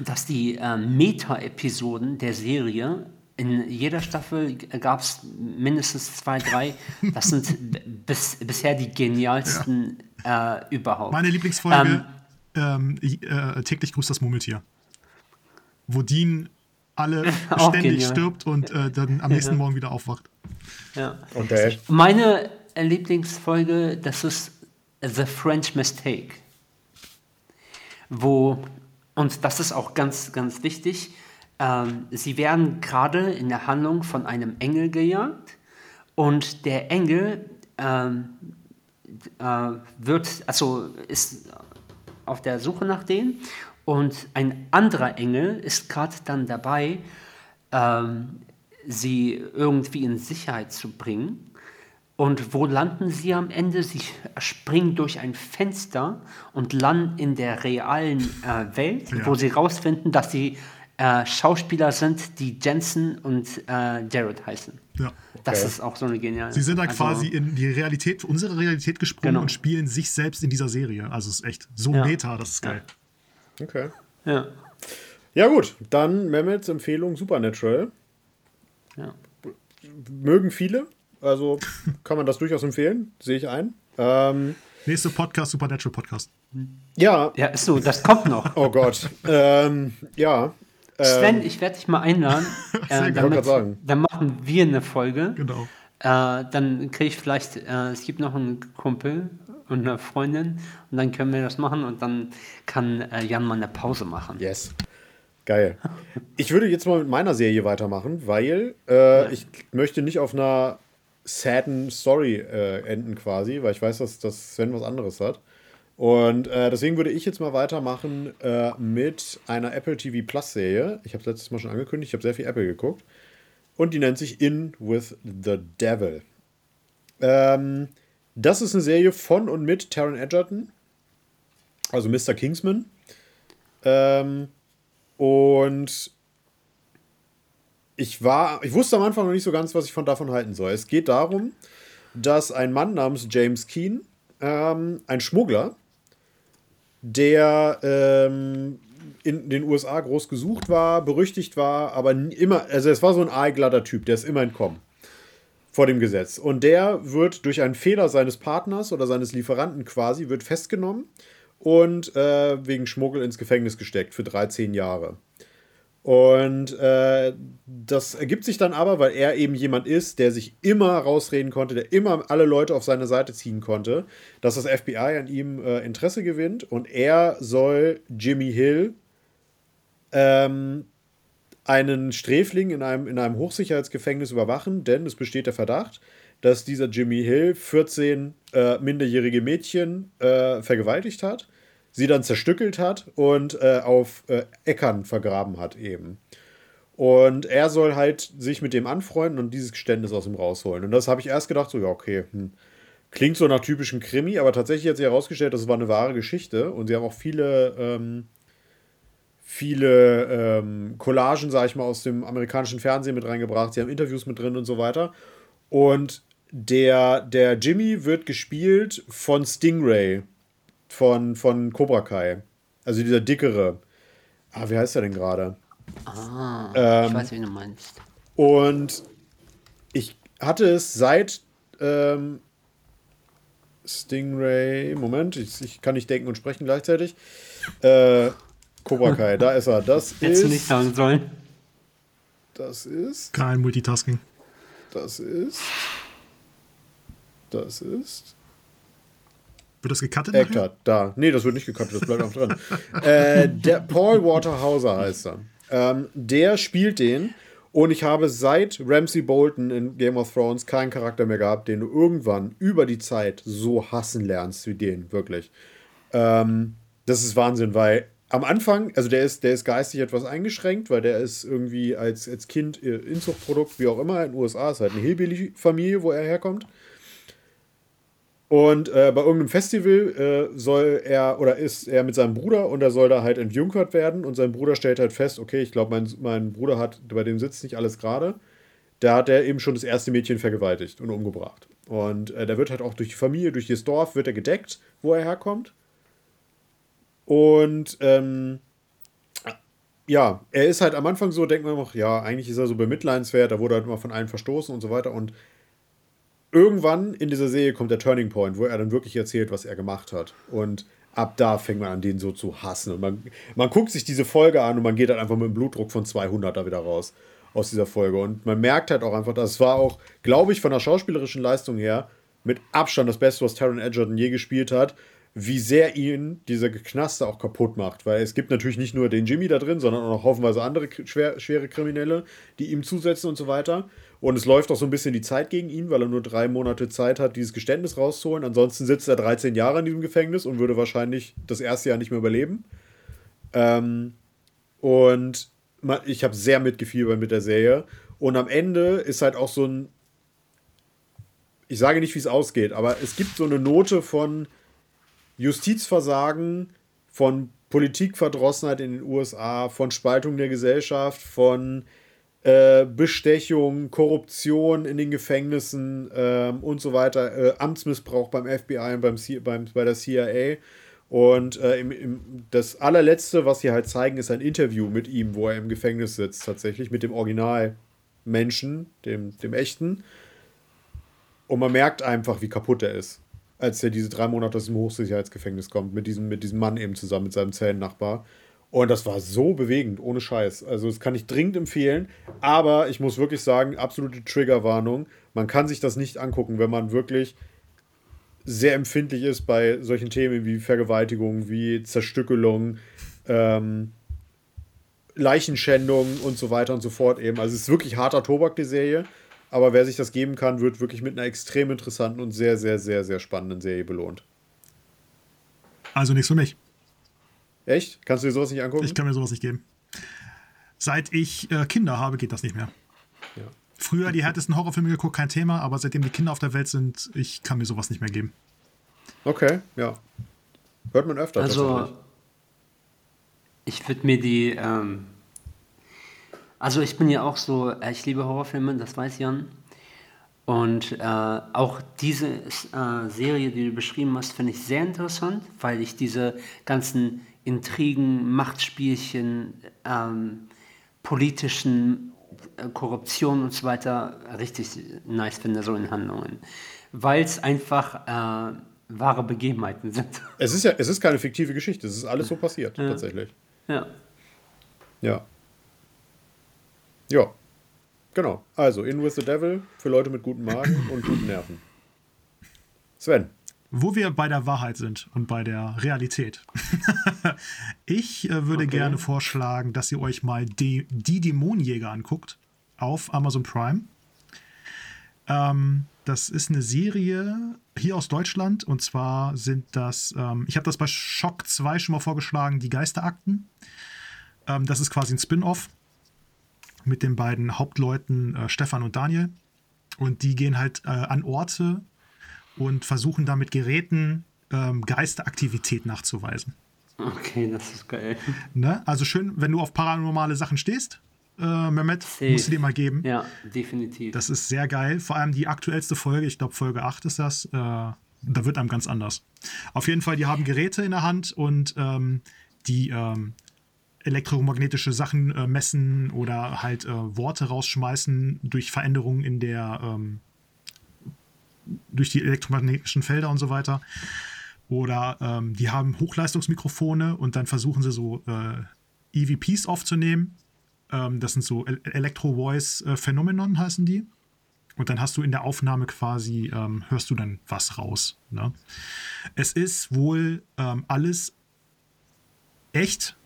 dass die äh, Meta-Episoden der Serie in jeder Staffel gab es mindestens zwei, drei. Das sind bis, bisher die genialsten äh, überhaupt. Meine Lieblingsfolge, ähm, äh, täglich grüßt das Murmeltier. Wo Dean alle (laughs) ständig genial. stirbt und äh, dann am (laughs) nächsten Morgen wieder aufwacht. ja. Und Dash. Meine äh, Lieblingsfolge, das ist The French Mistake. Wo, und das ist auch ganz, ganz wichtig, ähm, sie werden gerade in der Handlung von einem Engel gejagt und der Engel ähm, äh, wird, also ist auf der Suche nach denen und ein anderer Engel ist gerade dann dabei, ähm, sie irgendwie in Sicherheit zu bringen. Und wo landen sie am Ende? Sie springen durch ein Fenster und landen in der realen äh, Welt, Ja. wo sie rausfinden, dass sie äh, Schauspieler sind, die Jensen und äh, Jared heißen. Ja. Das Okay. ist auch so eine geniale. Sie sind dann also- quasi in die Realität, unsere Realität gesprungen Genau. und spielen sich selbst in dieser Serie. Also es ist echt so Ja. meta, das ist geil. Okay. Ja, Ja, gut. Dann Mehmets Empfehlung Supernatural. ja. Mögen viele. Also kann man das durchaus empfehlen. Sehe ich ein. Ähm, Nächste Podcast, Supernatural Podcast. ja. ja, ist so, das kommt noch. Oh Gott. ähm, ja. Sven, ich werde dich mal einladen. (laughs) Äh, damit, sagen. dann machen wir eine Folge. Genau. Äh, dann kriege ich vielleicht, äh, es gibt noch einen Kumpel und eine Freundin und dann können wir das machen und dann kann äh, Jan mal eine Pause machen. Yes. Geil. (laughs) Ich würde jetzt mal mit meiner Serie weitermachen, weil äh, ich möchte nicht auf einer sadden Story äh, enden quasi, weil ich weiß, dass, dass Sven was anderes hat. Und äh, deswegen würde ich jetzt mal weitermachen äh, mit einer Apple TV Plus Serie. Ich habe es letztes Mal schon angekündigt, ich habe sehr viel Apple geguckt. Und die nennt sich In with the Devil. Ähm, das ist eine Serie von und mit Taron Egerton, also Mr. Kingsman. Ähm, und ich war, ich wusste am Anfang noch nicht so ganz, was ich von davon halten soll. Es geht darum, dass ein Mann namens James Keen, ähm, ein Schmuggler, der ähm, in den USA groß gesucht war, berüchtigt war, aber immer, also es war so ein aalglatter Typ, der ist immer entkommen vor dem Gesetz. Und der wird durch einen Fehler seines Partners oder seines Lieferanten quasi, wird festgenommen und äh, wegen Schmuggel ins Gefängnis gesteckt für 13 Jahre. Und äh, das ergibt sich dann aber, weil er eben jemand ist, der sich immer rausreden konnte, der immer alle Leute auf seine Seite ziehen konnte, dass das FBI an ihm äh, Interesse gewinnt. Und er soll Jimmy Hill ähm, einen Sträfling in einem, in einem Hochsicherheitsgefängnis überwachen, denn es besteht der Verdacht, dass dieser Jimmy Hill 14 äh, minderjährige Mädchen äh, vergewaltigt hat, sie dann zerstückelt hat und äh, auf äh, Äckern vergraben hat eben. Und er soll halt sich mit dem anfreunden und dieses Geständnis aus ihm rausholen. Und das habe ich erst gedacht, so, ja, okay, hm. klingt so nach typischem Krimi, aber tatsächlich hat sich herausgestellt, das war eine wahre Geschichte und sie haben auch viele, ähm, viele ähm, Collagen, sag ich mal, aus dem amerikanischen Fernsehen mit reingebracht. Sie haben Interviews mit drin und so weiter. Und der, der Jimmy wird gespielt von Stingray, von, von Cobra Kai. Also dieser dickere. Ah, wie heißt er denn gerade? Ah, Ähm, ich weiß, wie du meinst. Und ich hatte es seit ähm, Stingray, Moment, ich, ich kann nicht denken und sprechen gleichzeitig. Äh, Cobra Kai, da ist er. Das (laughs) Hättest du nicht ist, sagen sollen. das ist, Kein Multitasking. das ist, das ist. Wird das gecuttet? nachher? Eckart, da. Nee, das wird nicht gecuttet, das bleibt auch dran. (laughs) äh, der Paul Waterhauser heißt er. Ähm, der spielt den. Und ich habe seit Ramsey Bolton in Game of Thrones keinen Charakter mehr gehabt, den du irgendwann über die Zeit so hassen lernst wie den, wirklich. Ähm, das ist Wahnsinn, weil am Anfang, also der ist, der ist geistig etwas eingeschränkt, weil der ist irgendwie als, als Kind äh, Inzuchtprodukt, wie auch immer, in den USA, ist halt eine Hillbilly-Familie, wo er herkommt. Und äh, bei irgendeinem Festival äh, soll er oder ist er mit seinem Bruder und er soll da halt entjungfert werden. Und sein Bruder stellt halt fest: Okay, ich glaube, mein, mein Bruder hat bei dem sitzt nicht alles gerade. Da hat er eben schon das erste Mädchen vergewaltigt und umgebracht. Und äh, da wird halt auch durch die Familie, durch das Dorf, wird er gedeckt, wo er herkommt. Und ähm, ja, er ist halt am Anfang so, denkt man noch, ja, eigentlich ist er so bemitleidenswert, da wurde halt immer von allen verstoßen und so weiter. Und irgendwann in dieser Serie kommt der Turning Point, wo er dann wirklich erzählt, was er gemacht hat. Und ab da fängt man an, den so zu hassen. Und man, man guckt sich diese Folge an und man geht dann einfach mit einem Blutdruck von 200 da wieder raus aus dieser Folge. Und man merkt halt auch einfach, das war auch, glaube ich, von der schauspielerischen Leistung her mit Abstand das Beste, was Taron Edgerton je gespielt hat wie sehr ihn dieser Geknaste auch kaputt macht. Weil es gibt natürlich nicht nur den Jimmy da drin, sondern auch noch haufenweise andere schwer, schwere Kriminelle, die ihm zusetzen und so weiter. Und es läuft auch so ein bisschen die Zeit gegen ihn, weil er nur drei Monate Zeit hat, dieses Geständnis rauszuholen. Ansonsten sitzt er 13 Jahre in diesem Gefängnis und würde wahrscheinlich das erste Jahr nicht mehr überleben. Ähm, und ich habe sehr mitgefiebert mit der Serie. Und am Ende ist halt auch so ein. Ich sage nicht, wie es ausgeht, aber es gibt so eine Note von Justizversagen, von Politikverdrossenheit in den USA, von Spaltung der Gesellschaft, von äh, Bestechung, Korruption in den Gefängnissen ähm, und so weiter, äh, Amtsmissbrauch beim FBI und beim, C beim bei der CIA. Und äh, im, im, das allerletzte, was sie halt zeigen, ist ein Interview mit ihm, wo er im Gefängnis sitzt, tatsächlich, mit dem Originalmenschen, dem, dem echten. Und man merkt einfach, wie kaputt er ist als er diese drei Monate aus dem Hochsicherheitsgefängnis kommt, mit diesem, mit diesem Mann eben zusammen, mit seinem Zellennachbar. Und das war so bewegend, ohne Scheiß. Also, das kann ich dringend empfehlen. Aber ich muss wirklich sagen, absolute Triggerwarnung. Man kann sich das nicht angucken, wenn man wirklich sehr empfindlich ist bei solchen Themen wie Vergewaltigung, wie Zerstückelung, ähm, Leichenschändung und so weiter und so fort eben. Also, es ist wirklich harter Tobak, die Serie. Aber wer sich das geben kann, wird wirklich mit einer extrem interessanten und sehr, sehr, sehr, sehr spannenden Serie belohnt. Also nichts für mich. Echt? Kannst du dir sowas nicht angucken? Ich kann mir sowas nicht geben. Seit ich äh, Kinder habe, geht das nicht mehr. Ja. Früher die härtesten Horrorfilme geguckt, kein Thema, aber seitdem die Kinder auf der Welt sind, ich kann mir sowas nicht mehr geben. Okay, ja. Hört man öfter. Also, ich würde mir die ähm, also ich bin ja auch so, äh, ich liebe Horrorfilme, das weiß Jan. Und äh, auch diese äh, Serie, die du beschrieben hast, finde ich sehr interessant, weil ich diese ganzen Intrigen, Machtspielchen, ähm, politischen äh, Korruption und so weiter richtig nice finde, so in Handlungen. Weil es einfach äh, wahre Begebenheiten sind. Es ist ja, es ist keine fiktive Geschichte, es ist alles so passiert, ja. tatsächlich. Ja. Ja. Ja, genau. Also, In with the Devil für Leute mit guten Magen und guten Nerven. Sven. Wo wir bei der Wahrheit sind und bei der Realität. (laughs) ich äh, würde okay. gerne vorschlagen, dass ihr euch mal die, die Dämonenjäger anguckt auf Amazon Prime. Ähm, das ist eine Serie hier aus Deutschland und zwar sind das, ähm, ich habe das bei Shock 2 schon mal vorgeschlagen, die Geisterakten. Ähm, das ist quasi ein Spin-off mit den beiden Hauptleuten äh, Stefan und Daniel. Und die gehen halt äh, an Orte und versuchen da mit Geräten ähm, Geisteraktivität nachzuweisen. Okay, das ist geil. Ne? Also schön, wenn du auf paranormale Sachen stehst, äh, Mehmet, Safe. musst du dir mal geben. Ja, definitiv. Das ist sehr geil. Vor allem die aktuellste Folge, ich glaube Folge 8 ist das, äh, da wird einem ganz anders. Auf jeden Fall, die haben Geräte in der Hand und ähm, die ähm, elektromagnetische Sachen äh, messen oder halt äh, Worte rausschmeißen durch Veränderungen in der ähm, durch die elektromagnetischen Felder und so weiter. Oder ähm, die haben Hochleistungsmikrofone und dann versuchen sie so äh, EVPs aufzunehmen. Ähm, das sind so Electro-Voice-Phänomenon heißen die. Und dann hast du in der Aufnahme quasi, ähm, hörst du dann was raus. Ne? Es ist wohl ähm, alles echt,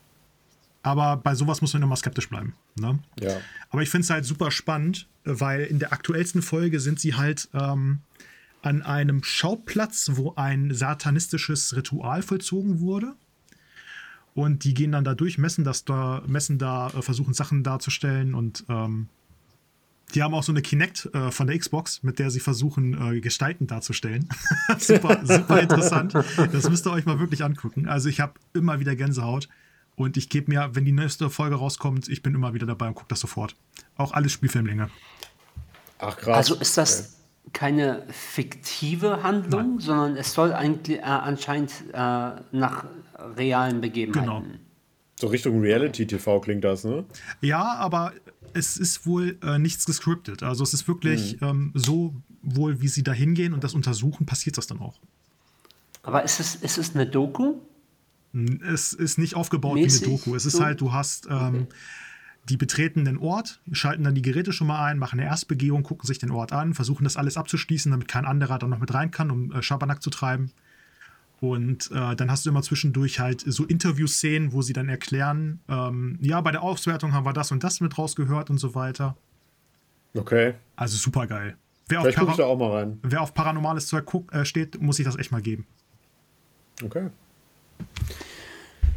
Aber bei sowas muss man immer skeptisch bleiben. Ne? Ja. Aber ich finde es halt super spannend, weil in der aktuellsten Folge sind sie halt ähm, an einem Schauplatz, wo ein satanistisches Ritual vollzogen wurde. Und die gehen dann da durch, messen das da, messen da, äh, versuchen Sachen darzustellen und ähm, die haben auch so eine Kinect äh, von der Xbox, mit der sie versuchen, äh, Gestalten darzustellen. (laughs) super, super interessant. Das müsst ihr euch mal wirklich angucken. Also ich habe immer wieder Gänsehaut. Und ich gebe mir, wenn die nächste Folge rauskommt, ich bin immer wieder dabei und gucke das sofort. Auch alles Spielfilmlänge. Ach krass. Also ist das keine fiktive Handlung, Nein. sondern es soll eigentlich äh, anscheinend äh, nach realen Begebenheiten. Genau. So Richtung Reality-TV klingt das, ne? Ja, aber es ist wohl äh, nichts gescriptet. Also es ist wirklich ähm, so wohl, wie sie da hingehen und das untersuchen, passiert das dann auch. Aber ist es, ist es eine Doku? Es ist nicht aufgebaut Mäßig wie eine Doku. Es ist so? halt, du hast ähm, die betreten den Ort, schalten dann die Geräte schon mal ein, machen eine Erstbegehung, gucken sich den Ort an, versuchen das alles abzuschließen, damit kein anderer dann noch mit rein kann, um äh, Schabernack zu treiben. Und äh, dann hast du immer zwischendurch halt so Interviewszenen, wo sie dann erklären, ähm, ja, bei der Auswertung haben wir das und das mit rausgehört und so weiter. Okay. Also super geil. Wer auf, Vielleicht da Para auch mal rein. wer auf paranormales Zeug guck, äh, steht, muss sich das echt mal geben. Okay.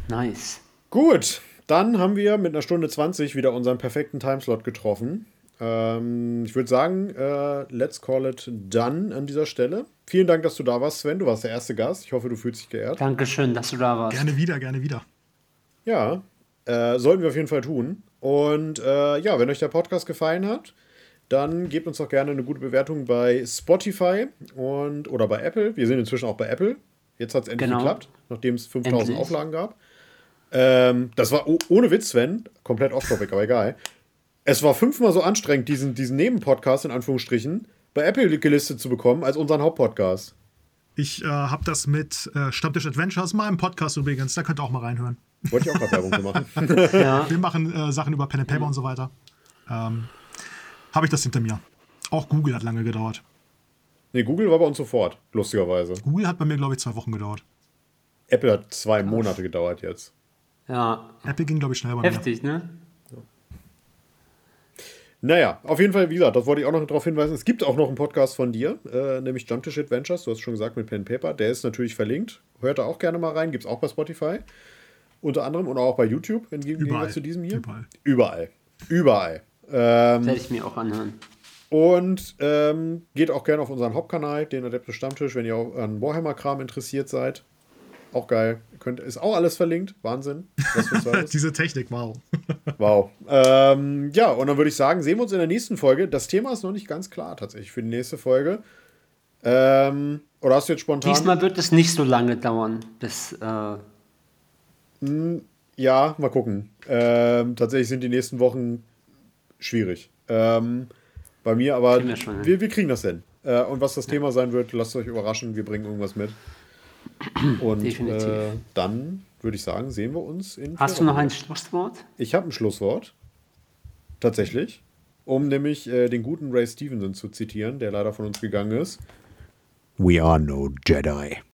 Nice. Gut, dann haben wir mit einer Stunde 20 wieder unseren perfekten Timeslot getroffen. Ähm, ich würde sagen, äh, let's call it done an dieser Stelle. Vielen Dank, dass du da warst, Sven. Du warst der erste Gast. Ich hoffe, du fühlst dich geehrt. Dankeschön, dass du da warst. Gerne wieder, gerne wieder. Ja, äh, sollten wir auf jeden Fall tun. Und äh, ja, wenn euch der Podcast gefallen hat, dann gebt uns doch gerne eine gute Bewertung bei Spotify und oder bei Apple. Wir sind inzwischen auch bei Apple. Jetzt hat es endlich Genau. geklappt, nachdem es 5000 Endlich. Auflagen gab. Ähm, das war oh, ohne Witz, Sven, komplett off-topic, aber egal. Es war fünfmal so anstrengend, diesen, diesen Nebenpodcast in Anführungsstrichen bei Apple gelistet zu bekommen als unseren Hauptpodcast. Ich äh, habe das mit äh, Stammtisch Adventures, meinem Podcast übrigens, da könnt ihr auch mal reinhören. Wollte ich auch gerade Werbung machen. (laughs) Ja. Wir machen äh, Sachen über Pen and Paper und so weiter. Ähm, habe ich das hinter mir. Auch Google hat lange gedauert. Nee, Google war bei uns sofort, lustigerweise. Google hat bei mir, glaube ich, zwei Wochen gedauert. Apple hat zwei Monate gedauert jetzt. ja. Apple ging, glaube ich, schnell bei mir. Heftig, ne? Naja, auf jeden Fall, wie gesagt, das wollte ich auch noch darauf hinweisen. Es gibt auch noch einen Podcast von dir, äh, nämlich Jumptish Adventures. Du hast schon gesagt mit Pen and Paper. Der ist natürlich verlinkt. Hört da auch gerne mal rein. Gibt es auch bei Spotify. Unter anderem und auch bei YouTube, Überall. zu diesem hier. Überall. Überall. Überall. Ähm, Werde ich mir auch anhören. Und ähm, geht auch gerne auf unseren Hauptkanal, den Adeptus Stammtisch, wenn ihr auch an Warhammer-Kram interessiert seid. Auch geil. Könnt, ist auch alles verlinkt. Wahnsinn. (laughs) Diese Technik, wow. (laughs) Wow. Ähm, ja, und dann würde ich sagen, sehen wir uns in der nächsten Folge. Das Thema ist noch nicht ganz klar tatsächlich für die nächste Folge. Ähm, oder hast du jetzt spontan? Diesmal wird es nicht so lange dauern, bis. Äh, Ja, mal gucken. Ähm, tatsächlich sind die nächsten Wochen schwierig. Ähm, bei mir, aber Kriegen wir schon wir, wir kriegen das hin. Äh, und was das Thema sein wird, lasst euch überraschen. Wir bringen irgendwas mit. (clears throat) Und Definitiv. äh, dann würde ich sagen, sehen wir uns in. hast du noch ein Schlusswort? Ich habe ein Schlusswort. Tatsächlich. Um nämlich äh, den guten Ray Stevenson zu zitieren, der leider von uns gegangen ist. We are no Jedi.